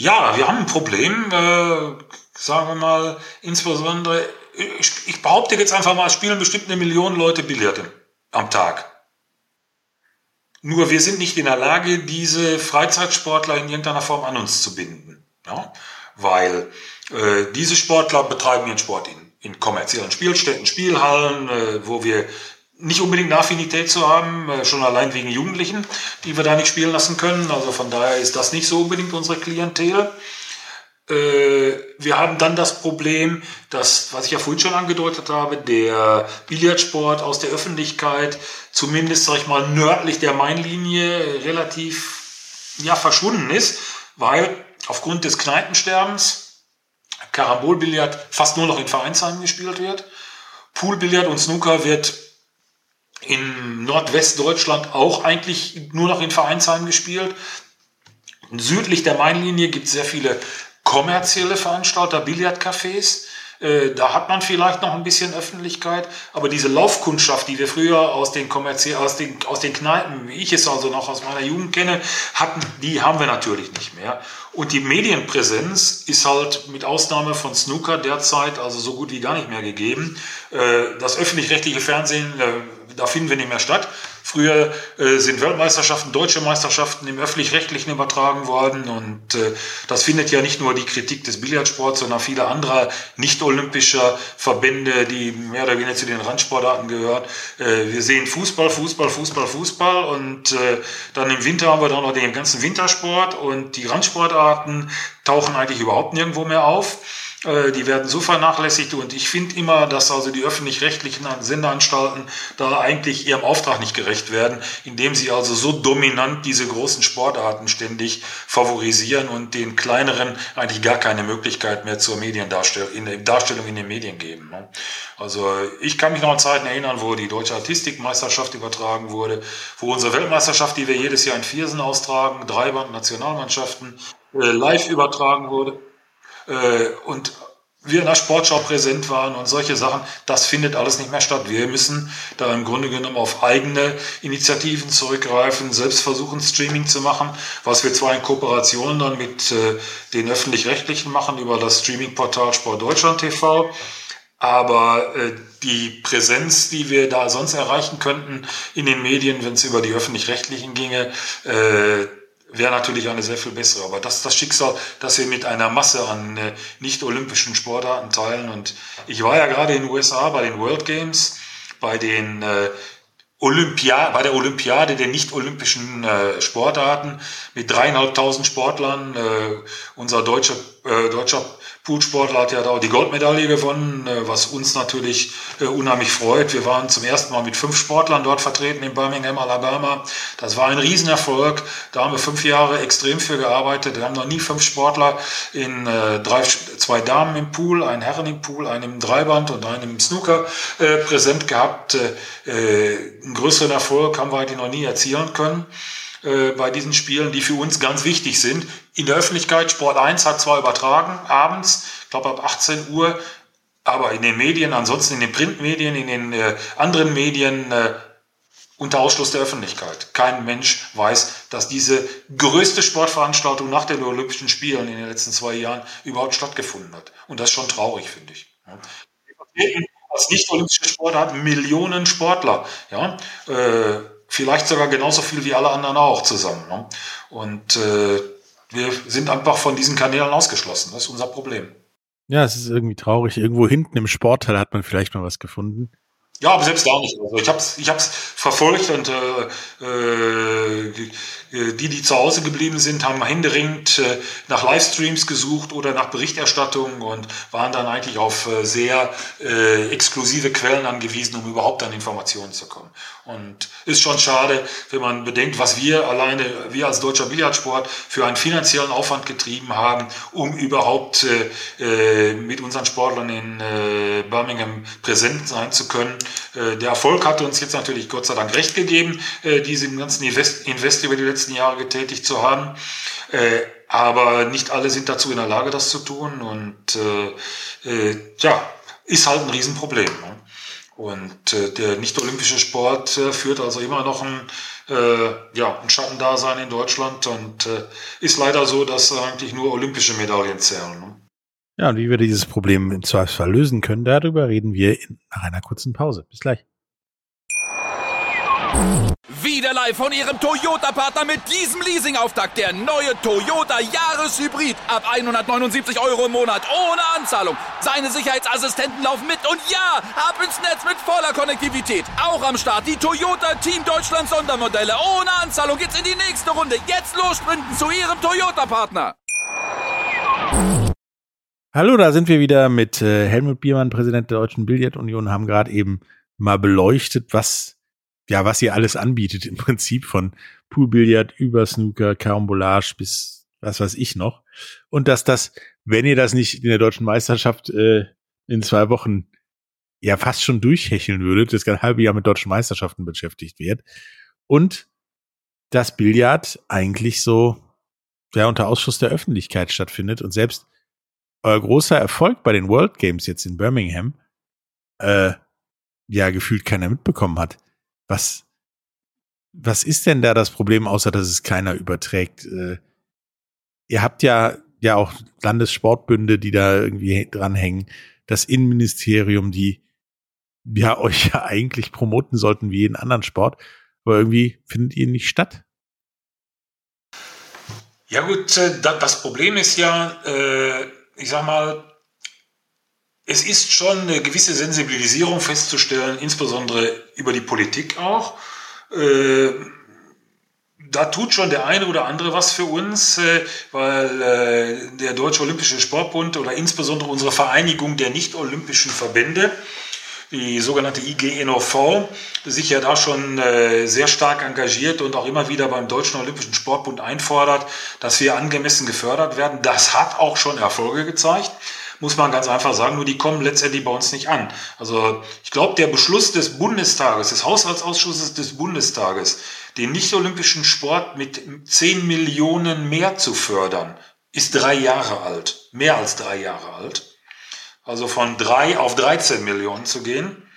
Ja, wir haben ein Problem, äh, sagen wir mal, insbesondere ich, ich behaupte jetzt einfach mal, es spielen bestimmt eine Million Leute Billard am Tag. Nur wir sind nicht in der Lage, diese Freizeitsportler in irgendeiner Form an uns zu binden. Ja? Weil äh, diese Sportler betreiben ihren Sport in, in kommerziellen Spielstätten, Spielhallen, äh, wo wir nicht unbedingt eine Affinität zu haben, äh, schon allein wegen Jugendlichen, die wir da nicht spielen lassen können. Also von daher ist das nicht so unbedingt unsere Klientel. Äh, wir haben dann das Problem, dass, was ich ja vorhin schon angedeutet habe, der Billardsport aus der Öffentlichkeit, zumindest, sag ich mal, nördlich der Mainlinie relativ, ja, verschwunden ist, weil aufgrund des Kneipensterbens Karambolbillard fast nur noch in Vereinsheimen gespielt wird. Poolbillard und Snooker wird in Nordwestdeutschland auch eigentlich nur noch in Vereinsheimen gespielt. Südlich der Mainlinie gibt es sehr viele kommerzielle Veranstalter, Billardcafés. Äh, da hat man vielleicht noch ein bisschen Öffentlichkeit, aber diese Laufkundschaft, die wir früher aus den kommerziell, aus den, aus den Kneipen, wie ich es also noch aus meiner Jugend kenne, hatten, die haben wir natürlich nicht mehr. Und die Medienpräsenz ist halt mit Ausnahme von Snooker derzeit also so gut wie gar nicht mehr gegeben. Äh, das öffentlich-rechtliche Fernsehen, äh, da finden wir nicht mehr statt. Früher äh, sind Weltmeisterschaften, deutsche Meisterschaften im öffentlich-rechtlichen übertragen worden und äh, das findet ja nicht nur die Kritik des Billardsports, sondern viele anderer nicht-olympischer Verbände, die mehr oder weniger zu den Randsportarten gehören. Äh, wir sehen Fußball, Fußball, Fußball, Fußball und äh, dann im Winter haben wir dann noch den ganzen Wintersport und die Randsportarten tauchen eigentlich überhaupt nirgendwo mehr auf. Äh, die werden so vernachlässigt und ich finde immer, dass also die öffentlich-rechtlichen Sendeanstalten da eigentlich ihrem Auftrag nicht gerecht werden, indem sie also so dominant diese großen Sportarten ständig favorisieren und den kleineren eigentlich gar keine Möglichkeit mehr zur Mediendarstellung in der Darstellung in den Medien geben. Ne? Also ich kann mich noch an Zeiten erinnern, wo die deutsche Artistikmeisterschaft übertragen wurde, wo unsere Weltmeisterschaft, die wir jedes Jahr in Viersen austragen, Dreiband Nationalmannschaften, äh, live übertragen wurde äh, und wir in der Sportschau präsent waren und solche Sachen, das findet alles nicht mehr statt. Wir müssen da im Grunde genommen auf eigene Initiativen zurückgreifen, selbst versuchen, Streaming zu machen, was wir zwar in Kooperation dann mit äh, den Öffentlich-Rechtlichen machen über das Streaming-Portal Sport TV, aber äh, die Präsenz, die wir da sonst erreichen könnten in den Medien, wenn es über die Öffentlich-Rechtlichen ginge, äh, wäre natürlich eine sehr viel bessere. Aber das ist das Schicksal, das wir mit einer Masse an äh, nicht-olympischen Sportarten teilen. Und ich war ja gerade in den USA bei den World Games, bei den äh, Olympia, bei der Olympiade der nicht-olympischen äh, Sportarten mit dreieinhalbtausend Sportlern. Äh, unser deutscher, äh, deutscher Poolsportler hat ja da auch die Goldmedaille gewonnen, äh, was uns natürlich äh, unheimlich freut. Wir waren zum ersten Mal mit fünf Sportlern dort vertreten in Birmingham, Alabama. Das war ein Riesenerfolg. Da haben wir fünf Jahre extrem für gearbeitet. Wir haben noch nie fünf Sportler in äh, drei, zwei Damen im Pool, einen Herren im Pool, einen im Dreiband und einen im Snooker präsent gehabt. einen größeren Erfolg haben wir eigentlich noch nie erzielen können bei diesen Spielen, die für uns ganz wichtig sind in der Öffentlichkeit. Sport 1 hat zwar übertragen abends, ich glaube ab 18 Uhr, aber in den Medien, ansonsten in den Printmedien, in den äh, anderen Medien äh, unter Ausschluss der Öffentlichkeit. Kein Mensch weiß, dass diese größte Sportveranstaltung nach den Olympischen Spielen in den letzten zwei Jahren überhaupt stattgefunden hat. Und das ist schon traurig, finde ich. Als nicht-olympische Sport hat Millionen Sportler. Ja, äh, vielleicht sogar genauso viel wie alle anderen auch zusammen. Ne? Und äh, wir sind einfach von diesen Kanälen ausgeschlossen. Das ist unser Problem. Ja, es ist irgendwie traurig. Irgendwo hinten im Sportteil hat man vielleicht mal was gefunden. Ja, aber selbst da nicht. Also ich habe es ich hab's verfolgt und äh, äh, die, die zu Hause geblieben sind, haben händeringend äh, nach Livestreams gesucht oder nach Berichterstattung und waren dann eigentlich auf äh, sehr äh, exklusive Quellen angewiesen, um überhaupt an Informationen zu kommen. Und ist schon schade, wenn man bedenkt, was wir alleine, wir als deutscher Billardsport für einen finanziellen Aufwand getrieben haben, um überhaupt äh, mit unseren Sportlern in Birmingham präsent sein zu können. der Erfolg hat uns jetzt natürlich Gott sei Dank recht gegeben, diesen ganzen Invest über die letzten letzten Jahre getätigt zu haben. Äh, aber nicht alle sind dazu in der Lage, das zu tun. Und äh, äh, ja, ist halt ein Riesenproblem. Ne? Und äh, der nicht-olympische Sport äh, führt also immer noch ein, äh, ja, ein Schattendasein in Deutschland und äh, ist leider so, dass eigentlich nur olympische Medaillen zählen. Ne? Ja, und wie wir dieses Problem im Zweifelsfall lösen können, darüber reden wir nach einer kurzen Pause. Bis gleich. Wieder live von Ihrem Toyota-Partner mit diesem Leasing-Auftakt. Der neue Toyota Jahreshybrid. Ab 179 Euro im Monat. Ohne Anzahlung. Seine Sicherheitsassistenten laufen mit. Und ja, ab ins Netz mit voller Konnektivität. Auch am Start die Toyota Team Deutschland Sondermodelle. Ohne Anzahlung geht's in die nächste Runde. Jetzt los sprinten zu Ihrem Toyota-Partner. Hallo, da sind wir wieder mit äh, Helmut Biermann, Präsident der Deutschen Billardunion, haben gerade eben mal beleuchtet, was ja, was ihr alles anbietet im Prinzip von Poolbillard über Snooker, Carambolage bis was weiß ich noch. Und dass das, wenn ihr das nicht in der deutschen Meisterschaft äh, in zwei Wochen ja fast schon durchhecheln würdet, das ganze halbe Jahr mit deutschen Meisterschaften beschäftigt wird. Und das Billard eigentlich so ja unter Ausschuss der Öffentlichkeit stattfindet und selbst euer großer Erfolg bei den World Games jetzt in Birmingham äh, ja gefühlt keiner mitbekommen hat. Was, was ist denn da das Problem, außer dass es keiner überträgt? Äh, ihr habt ja, ja auch Landessportbünde, die da irgendwie dranhängen, das Innenministerium, die ja euch ja eigentlich promoten sollten wie jeden anderen Sport, aber irgendwie findet ihr nicht statt. Ja gut, äh, das Problem ist ja, äh, ich sag mal, es ist schon eine gewisse Sensibilisierung festzustellen, insbesondere über die Politik auch, äh, da tut schon der eine oder andere was für uns, äh, weil äh, der Deutsche Olympische Sportbund oder insbesondere unsere Vereinigung der nicht-olympischen Verbände, die sogenannte IGNOV, sich ja da schon äh, sehr stark engagiert und auch immer wieder beim Deutschen Olympischen Sportbund einfordert, dass wir angemessen gefördert werden. Das hat auch schon Erfolge gezeigt muss man ganz einfach sagen, nur die kommen letztendlich bei uns nicht an. Also ich glaube, der Beschluss des Bundestages, des Haushaltsausschusses des Bundestages, den nicht-olympischen Sport mit 10 Millionen mehr zu fördern, ist drei Jahre alt, mehr als drei Jahre alt. Also von drei auf 13 Millionen zu gehen.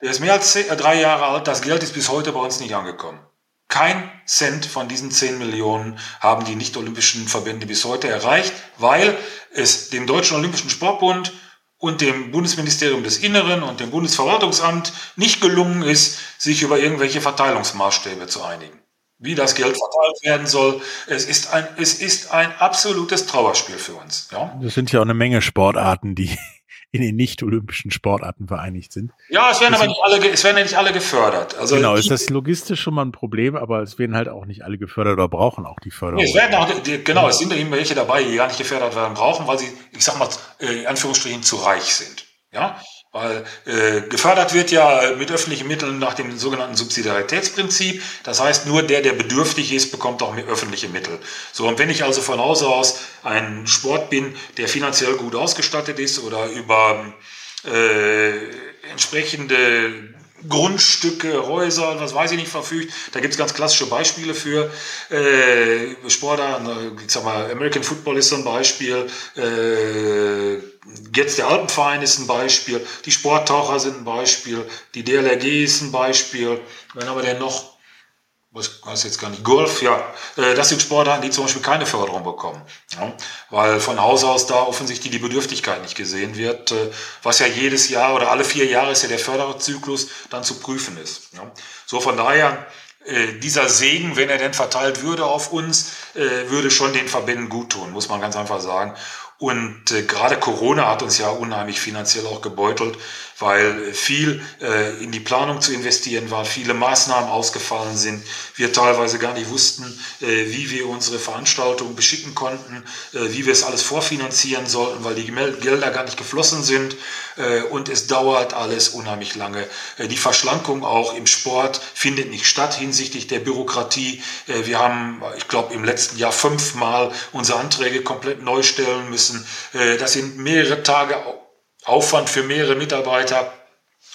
Der ist mehr als äh, drei Jahre alt. Das Geld ist bis heute bei uns nicht angekommen. Kein Cent von diesen 10 Millionen haben die nicht-olympischen Verbände bis heute erreicht, weil es dem Deutschen Olympischen Sportbund und dem Bundesministerium des Inneren und dem Bundesverwaltungsamt nicht gelungen ist, sich über irgendwelche Verteilungsmaßstäbe zu einigen. Wie das Geld verteilt werden soll, es ist ein, es ist ein absolutes Trauerspiel für uns. Ja? Das sind ja auch eine Menge Sportarten, die in den nicht-olympischen Sportarten vereinigt sind. Ja, es werden aber nicht alle, es werden ja nicht alle gefördert. Also genau, ist das logistisch schon mal ein Problem, aber es werden halt auch nicht alle gefördert oder brauchen auch die Förderung. Nee, es werden auch, genau, es sind eben welche dabei, die gar nicht gefördert werden brauchen, weil sie, ich sag mal, äh, in Anführungsstrichen zu reich sind. Ja, weil äh, gefördert wird ja mit öffentlichen Mitteln nach dem sogenannten Subsidiaritätsprinzip. Das heißt, nur der, der bedürftig ist, bekommt auch mehr öffentliche Mittel. So, und wenn ich also von Hause aus ein Sport bin, der finanziell gut ausgestattet ist oder über äh, entsprechende Grundstücke, Häuser, was weiß ich nicht, verfügt. Da gibt es ganz klassische Beispiele für äh, Sportler. Ich sag mal, American Football ist so ein Beispiel. Äh, jetzt der Alpenverein ist ein Beispiel. Die Sporttaucher sind ein Beispiel. Die DLRG ist ein Beispiel. Wenn aber denn noch was weiß jetzt gar nicht, Golf, ja, äh, das sind Sportarten, die zum Beispiel keine Förderung bekommen, ja, weil von Haus aus da offensichtlich die Bedürftigkeit nicht gesehen wird, äh, was ja jedes Jahr oder alle vier Jahre ist ja der Förderzyklus dann zu prüfen ist. Ja. So von daher, äh, dieser Segen, wenn er denn verteilt würde auf uns, würde schon den Verbänden gut tun, muss man ganz einfach sagen. Und äh, gerade Corona hat uns ja unheimlich finanziell auch gebeutelt, weil viel äh, in die Planung zu investieren war, viele Maßnahmen ausgefallen sind, wir teilweise gar nicht wussten, äh, wie wir unsere Veranstaltung beschicken konnten, äh, wie wir es alles vorfinanzieren sollten, weil die Gelder gar nicht geflossen sind äh, und es dauert alles unheimlich lange. Äh, die Verschlankung auch im Sport findet nicht statt hinsichtlich der Bürokratie. Äh, wir haben, ich glaube, im letzten Jahr fünfmal unsere Anträge komplett neu stellen müssen. Äh, das sind mehrere Tage Aufwand für mehrere Mitarbeiter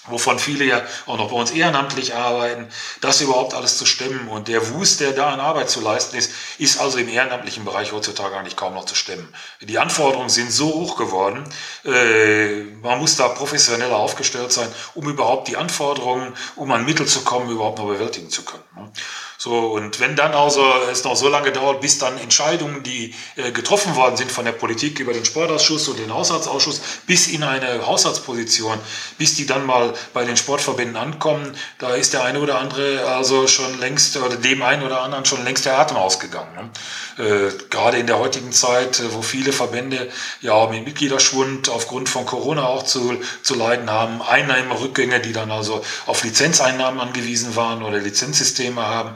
wovon viele ja auch noch bei uns ehrenamtlich arbeiten, das überhaupt alles zu stemmen. Und der Wust, der da an Arbeit zu leisten ist, ist also im ehrenamtlichen Bereich heutzutage eigentlich kaum noch zu stemmen. Die Anforderungen sind so hoch geworden, äh, man muss da professioneller aufgestellt sein, um überhaupt die Anforderungen, um an Mittel zu kommen, überhaupt noch bewältigen zu können. Ne? So, und wenn dann also es noch so lange dauert, bis dann Entscheidungen, die äh, getroffen worden sind von der Politik über den Sportausschuss und den Haushaltsausschuss, bis in eine Haushaltsposition, bis die dann mal bei den Sportverbänden ankommen, da ist der eine oder andere also schon längst, oder dem einen oder anderen schon längst der Atem ausgegangen. Ne? Äh, gerade in der heutigen Zeit, äh, wo viele Verbände ja mit Mitgliederschwund aufgrund von Corona auch zu, zu leiden haben, Einnahmerückgänge, die dann also auf Lizenzeinnahmen angewiesen waren oder Lizenzsysteme haben,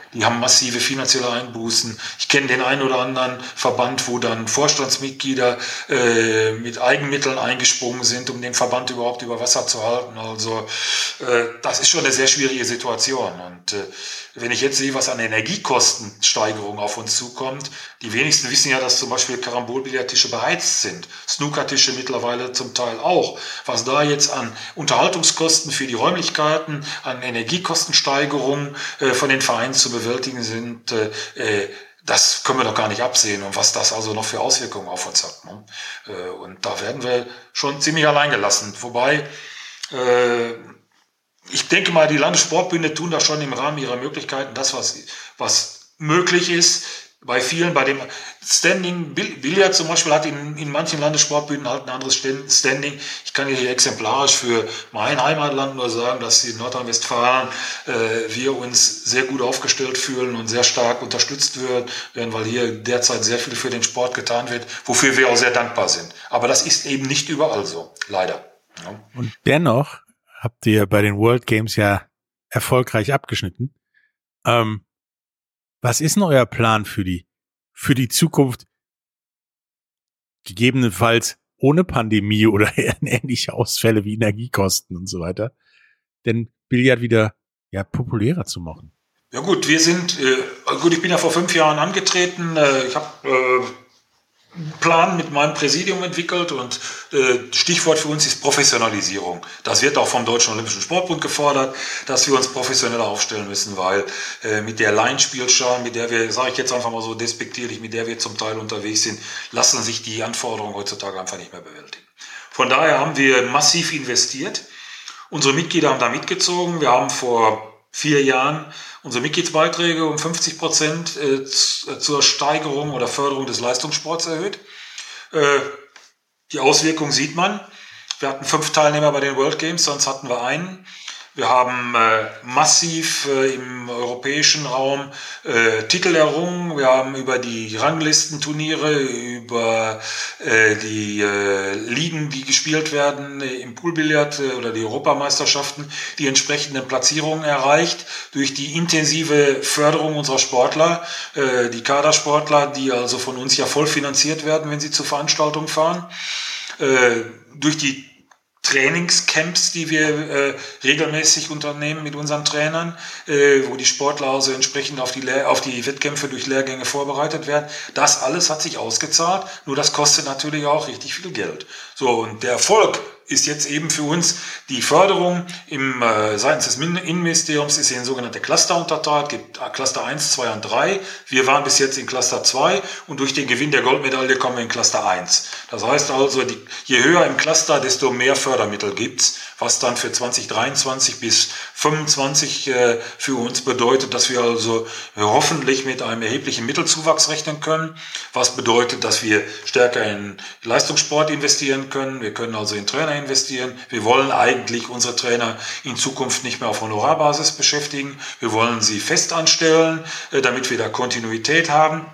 die haben massive finanzielle Einbußen. Ich kenne den einen oder anderen Verband, wo dann Vorstandsmitglieder äh, mit Eigenmitteln eingesprungen sind, um den Verband überhaupt über Wasser zu halten. Also äh, das ist schon eine sehr schwierige Situation. Und äh, wenn ich jetzt sehe, was an Energiekostensteigerung auf uns zukommt, die wenigsten wissen ja, dass zum Beispiel Karambolbillardtische beheizt sind, Snookertische mittlerweile zum Teil auch. Was da jetzt an Unterhaltungskosten für die Räumlichkeiten, an Energiekostensteigerungen äh, von den Vereinen zu bewältigen sind, äh, äh, das können wir doch gar nicht absehen und was das also noch für Auswirkungen auf uns hat. Ne? Äh, und da werden wir schon ziemlich allein gelassen. Wobei äh, ich denke mal, die Landessportbünde tun das schon im Rahmen ihrer Möglichkeiten, das, was, was möglich ist. Bei vielen, bei dem Standing, Billard zum Beispiel hat in, in manchen Landessportbünden halt ein anderes Standing. Ich kann hier exemplarisch für mein Heimatland nur sagen, dass in Nordrhein-Westfalen äh, wir uns sehr gut aufgestellt fühlen und sehr stark unterstützt werden, weil hier derzeit sehr viel für den Sport getan wird, wofür wir auch sehr dankbar sind. Aber das ist eben nicht überall so, leider. Ja. Und dennoch habt ihr bei den World Games ja erfolgreich abgeschnitten. Ähm, Was ist denn euer Plan für die, für die Zukunft? Gegebenenfalls ohne Pandemie oder ähnliche Ausfälle wie Energiekosten und so weiter, denn Billard wieder ja populärer zu machen. Ja gut, wir sind, äh, gut, ich bin ja vor fünf Jahren angetreten. Äh, ich habe äh, Plan mit meinem Präsidium entwickelt und äh, Stichwort für uns ist Professionalisierung. Das wird auch vom Deutschen Olympischen Sportbund gefordert, dass wir uns professioneller aufstellen müssen, weil äh, mit der Laienspielschar, mit der wir, sage ich jetzt einfach mal so despektierlich, mit der wir zum Teil unterwegs sind, lassen sich die Anforderungen heutzutage einfach nicht mehr bewältigen. Von daher haben wir massiv investiert. Unsere Mitglieder haben da mitgezogen. Wir haben vor vier Jahren unsere Mitgliedsbeiträge um 50 Prozent äh, zur Steigerung oder Förderung des Leistungssports erhöht. Äh, die Auswirkungen sieht man. Wir hatten fünf Teilnehmer bei den World Games, sonst hatten wir einen. Wir haben äh, massiv äh, im europäischen Raum äh, Titel errungen. Wir haben über die Ranglistenturniere, über äh, die äh, Ligen, die gespielt werden äh, im Poolbillard oder die Europameisterschaften, die entsprechenden Platzierungen erreicht durch die intensive Förderung unserer Sportler, die Kadersportler, die also von uns ja voll finanziert werden, wenn sie zu Veranstaltungen fahren. Durch die Trainingscamps, die wir äh, regelmäßig unternehmen mit unseren Trainern, äh, wo die Sportler also entsprechend auf die, auf die Wettkämpfe durch Lehrgänge vorbereitet werden. Das alles hat sich ausgezahlt, nur das kostet natürlich auch richtig viel Geld. So, und der Erfolg ist jetzt eben für uns die Förderung im, äh, seitens des Innenministeriums ist in sogenannte Cluster unterteilt, gibt äh, Cluster 1, 2 und 3. Wir waren bis jetzt in Cluster 2 und durch den Gewinn der Goldmedaille kommen wir in Cluster 1. Das heißt also, die, je höher im Cluster, desto mehr Fördermittel gibt's, was dann für 2023 bis 2025 äh, für uns bedeutet, dass wir also hoffentlich mit einem erheblichen Mittelzuwachs rechnen können, was bedeutet, dass wir stärker in Leistungssport investieren können. Wir können also in Trainer investieren. Wir wollen eigentlich unsere Trainer in Zukunft nicht mehr auf Honorarbasis beschäftigen. Wir wollen sie fest anstellen, äh, damit wir da Kontinuität haben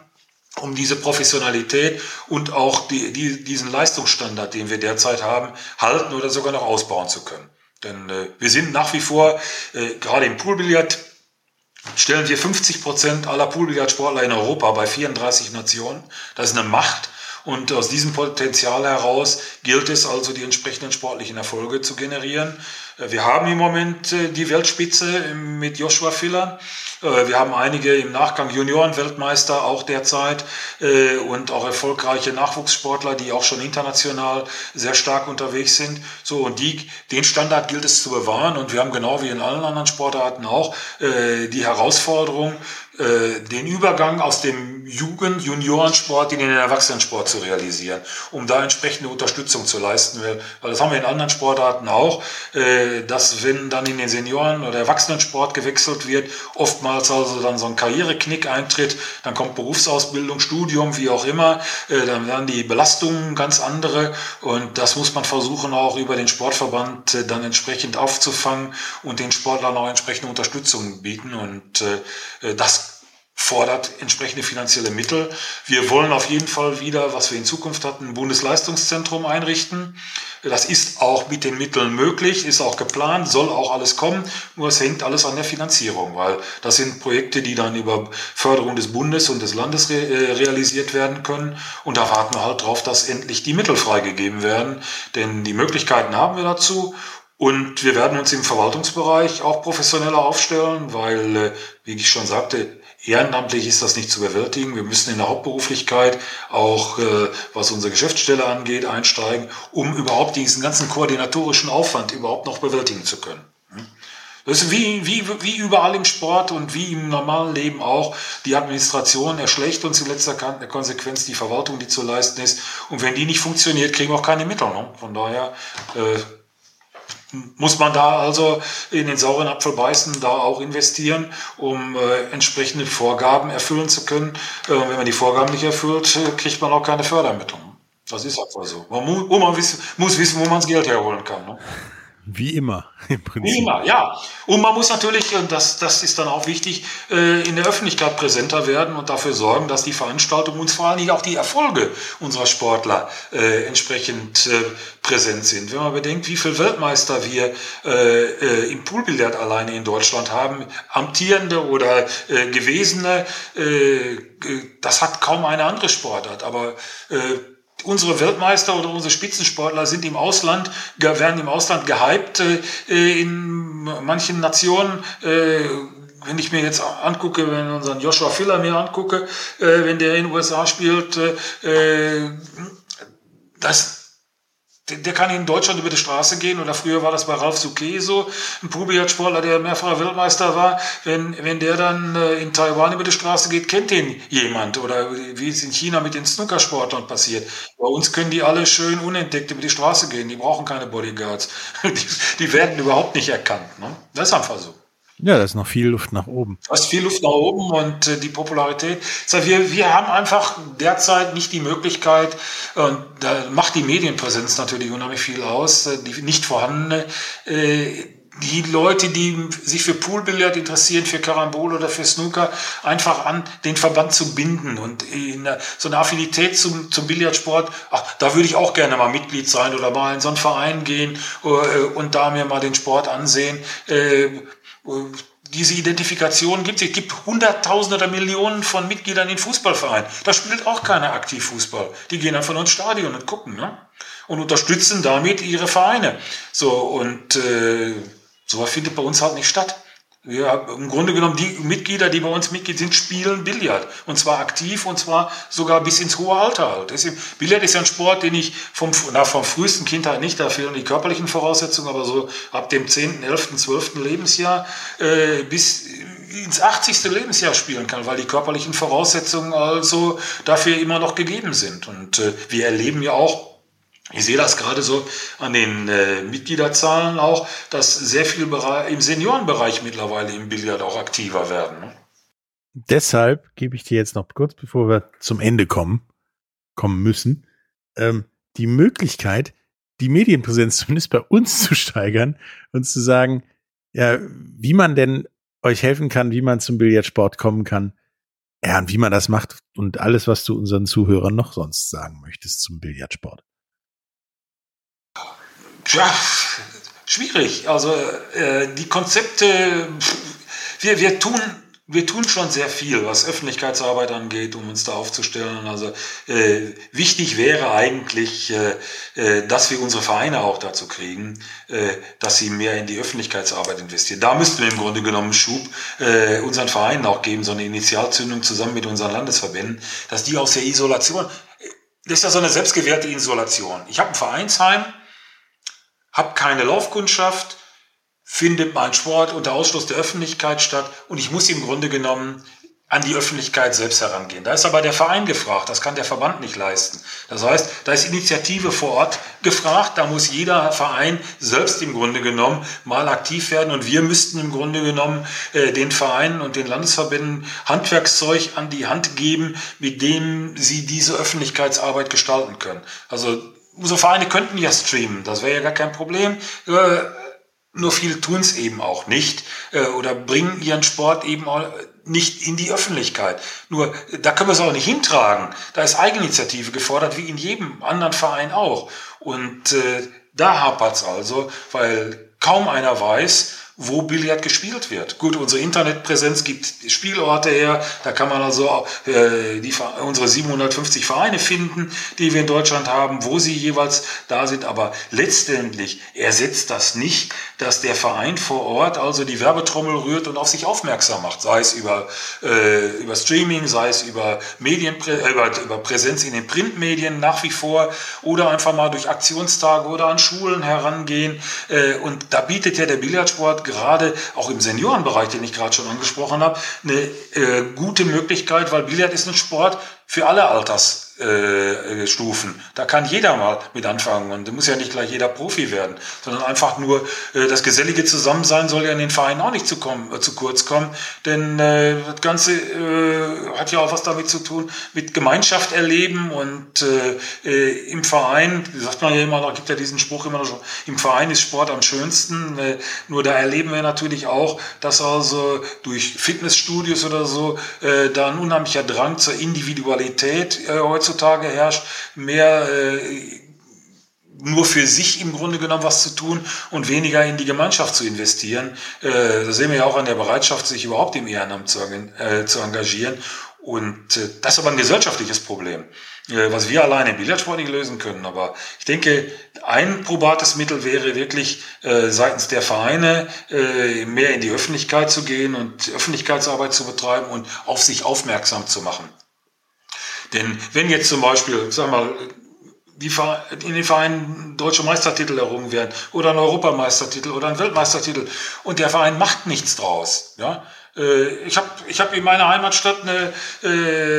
um diese Professionalität und auch die, die, diesen Leistungsstandard, den wir derzeit haben, halten oder sogar noch ausbauen zu können. Denn äh, wir sind nach wie vor, äh, gerade im Poolbillard, stellen wir 50 Prozent aller Poolbillardsportler in Europa bei 34 Nationen. Das ist eine Macht. Und aus diesem Potenzial heraus gilt es also, die entsprechenden sportlichen Erfolge zu generieren. Äh, wir haben im Moment äh, die Weltspitze mit Joshua Filler. Äh, wir haben einige im Nachgang Junioren-Weltmeister auch derzeit und auch erfolgreiche Nachwuchssportler, die auch schon international sehr stark unterwegs sind. So, und die, den Standard gilt es zu bewahren. Und wir haben genau wie in allen anderen Sportarten auch die Herausforderung, äh, den Übergang aus dem Jugend-, Juniorensport in den Erwachsenensport zu realisieren, um da entsprechende Unterstützung zu leisten. Weil das haben wir in anderen Sportarten auch, äh, dass wenn dann in den Senioren- oder Erwachsenensport gewechselt wird, oftmals also dann so ein Karriereknick eintritt, dann kommt Berufsausbildung, Studium, wie auch immer, äh, dann werden die Belastungen ganz andere und das muss man versuchen auch über den Sportverband dann entsprechend aufzufangen und den Sportlern auch entsprechende Unterstützung bieten und das fordert entsprechende finanzielle Mittel. Wir wollen auf jeden Fall wieder, was wir in Zukunft hatten, ein Bundesleistungszentrum einrichten. Das ist auch mit den Mitteln möglich, ist auch geplant, soll auch alles kommen. Nur es hängt alles an der Finanzierung, weil das sind Projekte, die dann über Förderung des Bundes und des Landes re äh, realisiert werden können. Und da warten wir halt drauf, dass endlich die Mittel freigegeben werden. Denn die Möglichkeiten haben wir dazu. Und wir werden uns im Verwaltungsbereich auch professioneller aufstellen, weil, äh, wie ich schon sagte, Ehrenamtlich ist das nicht zu bewältigen. Wir müssen in der Hauptberuflichkeit auch, äh, was unsere Geschäftsstelle angeht, einsteigen, um überhaupt diesen ganzen koordinatorischen Aufwand überhaupt noch bewältigen zu können. Hm? Das ist wie, wie, wie überall im Sport und wie im normalen Leben auch. Die Administration erschlägt uns in letzter Konsequenz die Verwaltung, die zu leisten ist. Und wenn die nicht funktioniert, kriegen wir auch keine Mittel. Ne? Von daher äh, muss man da also in den sauren Apfel beißen, da auch investieren, um äh, entsprechende Vorgaben erfüllen zu können. Äh, wenn man die Vorgaben nicht erfüllt, äh, kriegt man auch keine Fördermittel. Das ist einfach so. Man, mu man wiss muss wissen, wo man das Geld herholen kann. Ne? Wie immer, im Prinzip. Wie immer, ja. Und man muss natürlich, und das, das ist dann auch wichtig, äh, in der Öffentlichkeit präsenter werden und dafür sorgen, dass die Veranstaltung und vor allem auch die Erfolge unserer Sportler äh, entsprechend äh, präsent sind. Wenn man bedenkt, wie viele Weltmeister wir im Poolbillard alleine in Deutschland haben, amtierende oder gewesene, das hat kaum eine andere Sportart. Aber unsere Weltmeister oder unsere Spitzensportler sind im Ausland, werden im Ausland gehypt äh, in manchen Nationen. Äh, wenn ich mir jetzt angucke, wenn unseren Joshua Filler mir angucke, äh, wenn der in den USA spielt, das der kann in Deutschland über die Straße gehen oder früher war das bei Ralf Souquet so, ein Poolbillardsportler, der mehrfacher Weltmeister war. Wenn, wenn der dann äh, in Taiwan über die Straße geht, kennt den jemand oder wie es in China mit den Snookersportlern passiert. Bei uns können die alle schön unentdeckt über die Straße gehen, die brauchen keine Bodyguards. Die, die werden überhaupt nicht erkannt. Ne? Das ist einfach so. Ja, da ist noch viel Luft nach oben. Da ist viel Luft nach oben und äh, die Popularität. Wir, wir haben einfach derzeit nicht die Möglichkeit, und da macht die Medienpräsenz natürlich unheimlich viel aus, äh, die nicht vorhandene. Äh, die Leute, die sich für Poolbillard interessieren, für Karambol oder für Snooker, einfach an den Verband zu binden und in so eine Affinität zum, zum Billardsport, ach, da würde ich auch gerne mal Mitglied sein oder mal in so einen Verein gehen äh, und da mir mal den Sport ansehen. Diese Identifikation gibt es. Es gibt Hunderttausende oder Millionen von Mitgliedern in Fußballvereinen. Da spielt auch keiner aktiv Fußball. Die gehen einfach nur ins Stadion und gucken ne? und unterstützen damit ihre Vereine. So und äh, sowas findet bei uns halt nicht statt. Ja, im Grunde genommen, die Mitglieder, die bei uns Mitglied sind, spielen Billard. Und zwar aktiv und zwar sogar bis ins hohe Alter halt. Deswegen, Billard ist ja ein Sport, den ich vom, na, vom frühesten Kindheit nicht, da fehlen die körperlichen Voraussetzungen, aber so ab dem 10., 11., 12. Lebensjahr äh, bis ins 80. Lebensjahr spielen kann, weil die körperlichen Voraussetzungen also dafür immer noch gegeben sind. Und äh, wir erleben ja auch ich sehe das gerade so an den äh, Mitgliederzahlen auch, dass sehr viel im Seniorenbereich mittlerweile im Billard auch aktiver werden. Ne? Deshalb gebe ich dir jetzt noch kurz, bevor wir zum Ende kommen, kommen müssen, ähm, die Möglichkeit, die Medienpräsenz zumindest bei uns zu steigern und zu sagen, ja, wie man denn euch helfen kann, wie man zum Billardsport kommen kann. Ja, und wie man das macht und alles, was du unseren Zuhörern noch sonst sagen möchtest zum Billardsport. Ja, schwierig. Also äh, die Konzepte, wir, wir tun wir tun schon sehr viel, was Öffentlichkeitsarbeit angeht, um uns da aufzustellen. Also äh, wichtig wäre eigentlich, äh, äh, dass wir unsere Vereine auch dazu kriegen, äh, dass sie mehr in die Öffentlichkeitsarbeit investieren. Da müssten wir im Grunde genommen Schub äh, unseren Vereinen auch geben, so eine Initialzündung zusammen mit unseren Landesverbänden, dass die aus der Isolation, das ist ja so eine selbstgewährte Isolation. Ich habe ein Vereinsheim, habe keine Laufkundschaft, findet mein Sport unter Ausschluss der Öffentlichkeit statt und ich muss im Grunde genommen an die Öffentlichkeit selbst herangehen. Da ist aber der Verein gefragt, das kann der Verband nicht leisten. Das heißt, da ist Initiative vor Ort gefragt, da muss jeder Verein selbst im Grunde genommen mal aktiv werden und wir müssten im Grunde genommen äh, den Vereinen und den Landesverbänden Handwerkszeug an die Hand geben, mit dem sie diese Öffentlichkeitsarbeit gestalten können. Also unsere Vereine könnten ja streamen, das wäre ja gar kein Problem. Äh, nur viele tun es eben auch nicht äh, oder bringen ihren Sport eben auch nicht in die Öffentlichkeit. Nur da können wir es auch nicht hintragen. Da ist Eigeninitiative gefordert, wie in jedem anderen Verein auch. Und äh, da hapert es also, weil kaum einer weiß, wo Billard gespielt wird. Gut, unsere Internetpräsenz gibt Spielorte her, da kann man also äh, die, unsere 750 Vereine finden, die wir in Deutschland haben, wo sie jeweils da sind, aber letztendlich ersetzt das nicht, dass der Verein vor Ort also die Werbetrommel rührt und auf sich aufmerksam macht, sei es über, äh, über Streaming, sei es über, Medienprä äh, über, über Präsenz in den Printmedien nach wie vor oder einfach mal durch Aktionstage oder an Schulen herangehen. Äh, und da bietet ja der Billardsport gerade auch im Seniorenbereich, den ich gerade schon angesprochen habe, eine äh, gute Möglichkeit, weil Billard ist ein Sport für alle Alters Stufen. Da kann jeder mal mit anfangen und da muss ja nicht gleich jeder Profi werden, sondern einfach nur das gesellige Zusammensein soll ja in den Vereinen auch nicht zu, kommen, zu kurz kommen, denn das Ganze hat ja auch was damit zu tun mit Gemeinschaft erleben und im Verein, sagt man ja immer, da gibt ja diesen Spruch immer noch, im Verein ist Sport am schönsten, nur da erleben wir natürlich auch, dass also durch Fitnessstudios oder so da ein unheimlicher Drang zur Individualität heutzutage heutzutage herrscht, mehr äh, nur für sich im Grunde genommen was zu tun und weniger in die Gemeinschaft zu investieren. Äh, das sehen wir ja auch an der Bereitschaft, sich überhaupt im Ehrenamt zu, äh, zu engagieren. Und äh, das ist aber ein gesellschaftliches Problem, äh, was wir alleine im Billardsport nicht lösen können. Aber ich denke, ein probates Mittel wäre wirklich äh, seitens der Vereine äh, mehr in die Öffentlichkeit zu gehen und Öffentlichkeitsarbeit zu betreiben und auf sich aufmerksam zu machen. Denn wenn jetzt zum Beispiel, sag mal, die in den Vereinen deutsche Meistertitel errungen werden oder ein Europameistertitel oder ein Weltmeistertitel und der Verein macht nichts draus, ja, äh, ich habe ich hab in meiner Heimatstadt eine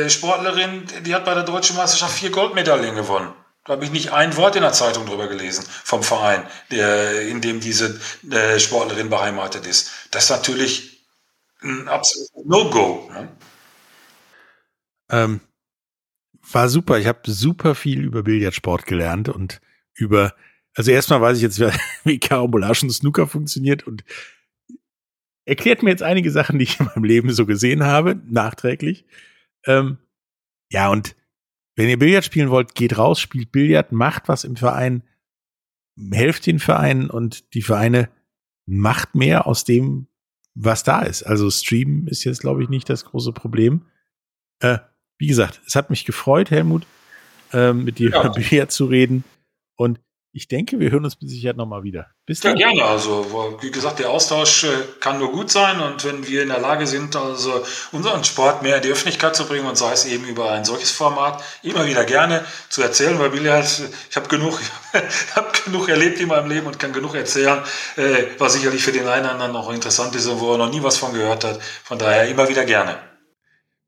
äh, Sportlerin, die hat bei der deutschen Meisterschaft vier Goldmedaillen gewonnen. Da habe ich nicht ein Wort in der Zeitung drüber gelesen vom Verein, der, in dem diese äh, Sportlerin beheimatet ist. Das ist natürlich ein absolutes No-Go. Ne? Ähm, war super. Ich habe super viel über Billardsport gelernt und über, also erstmal weiß ich jetzt, wie Karambolage und Snooker funktioniert und erklärt mir jetzt einige Sachen, die ich in meinem Leben so gesehen habe, nachträglich. Ähm, ja, und wenn ihr Billard spielen wollt, geht raus, spielt Billard, macht was im Verein, helft den Vereinen und die Vereine macht mehr aus dem, was da ist. Also Streamen ist jetzt, glaube ich, nicht das große Problem. Äh, wie gesagt, es hat mich gefreut, Helmut, ähm, mit dir ja. über zu reden. Und ich denke, wir hören uns mit Sicherheit nochmal wieder. Bis dann. Ja, gerne. Also, wie gesagt, der Austausch äh, kann nur gut sein. Und wenn wir in der Lage sind, also unseren Sport mehr in die Öffentlichkeit zu bringen und sei es eben über ein solches Format, immer wieder gerne zu erzählen, weil Billard, ich habe genug, habe genug erlebt in meinem Leben und kann genug erzählen, äh, was sicherlich für den einen oder anderen noch interessant ist und wo er noch nie was von gehört hat. Von daher immer wieder gerne.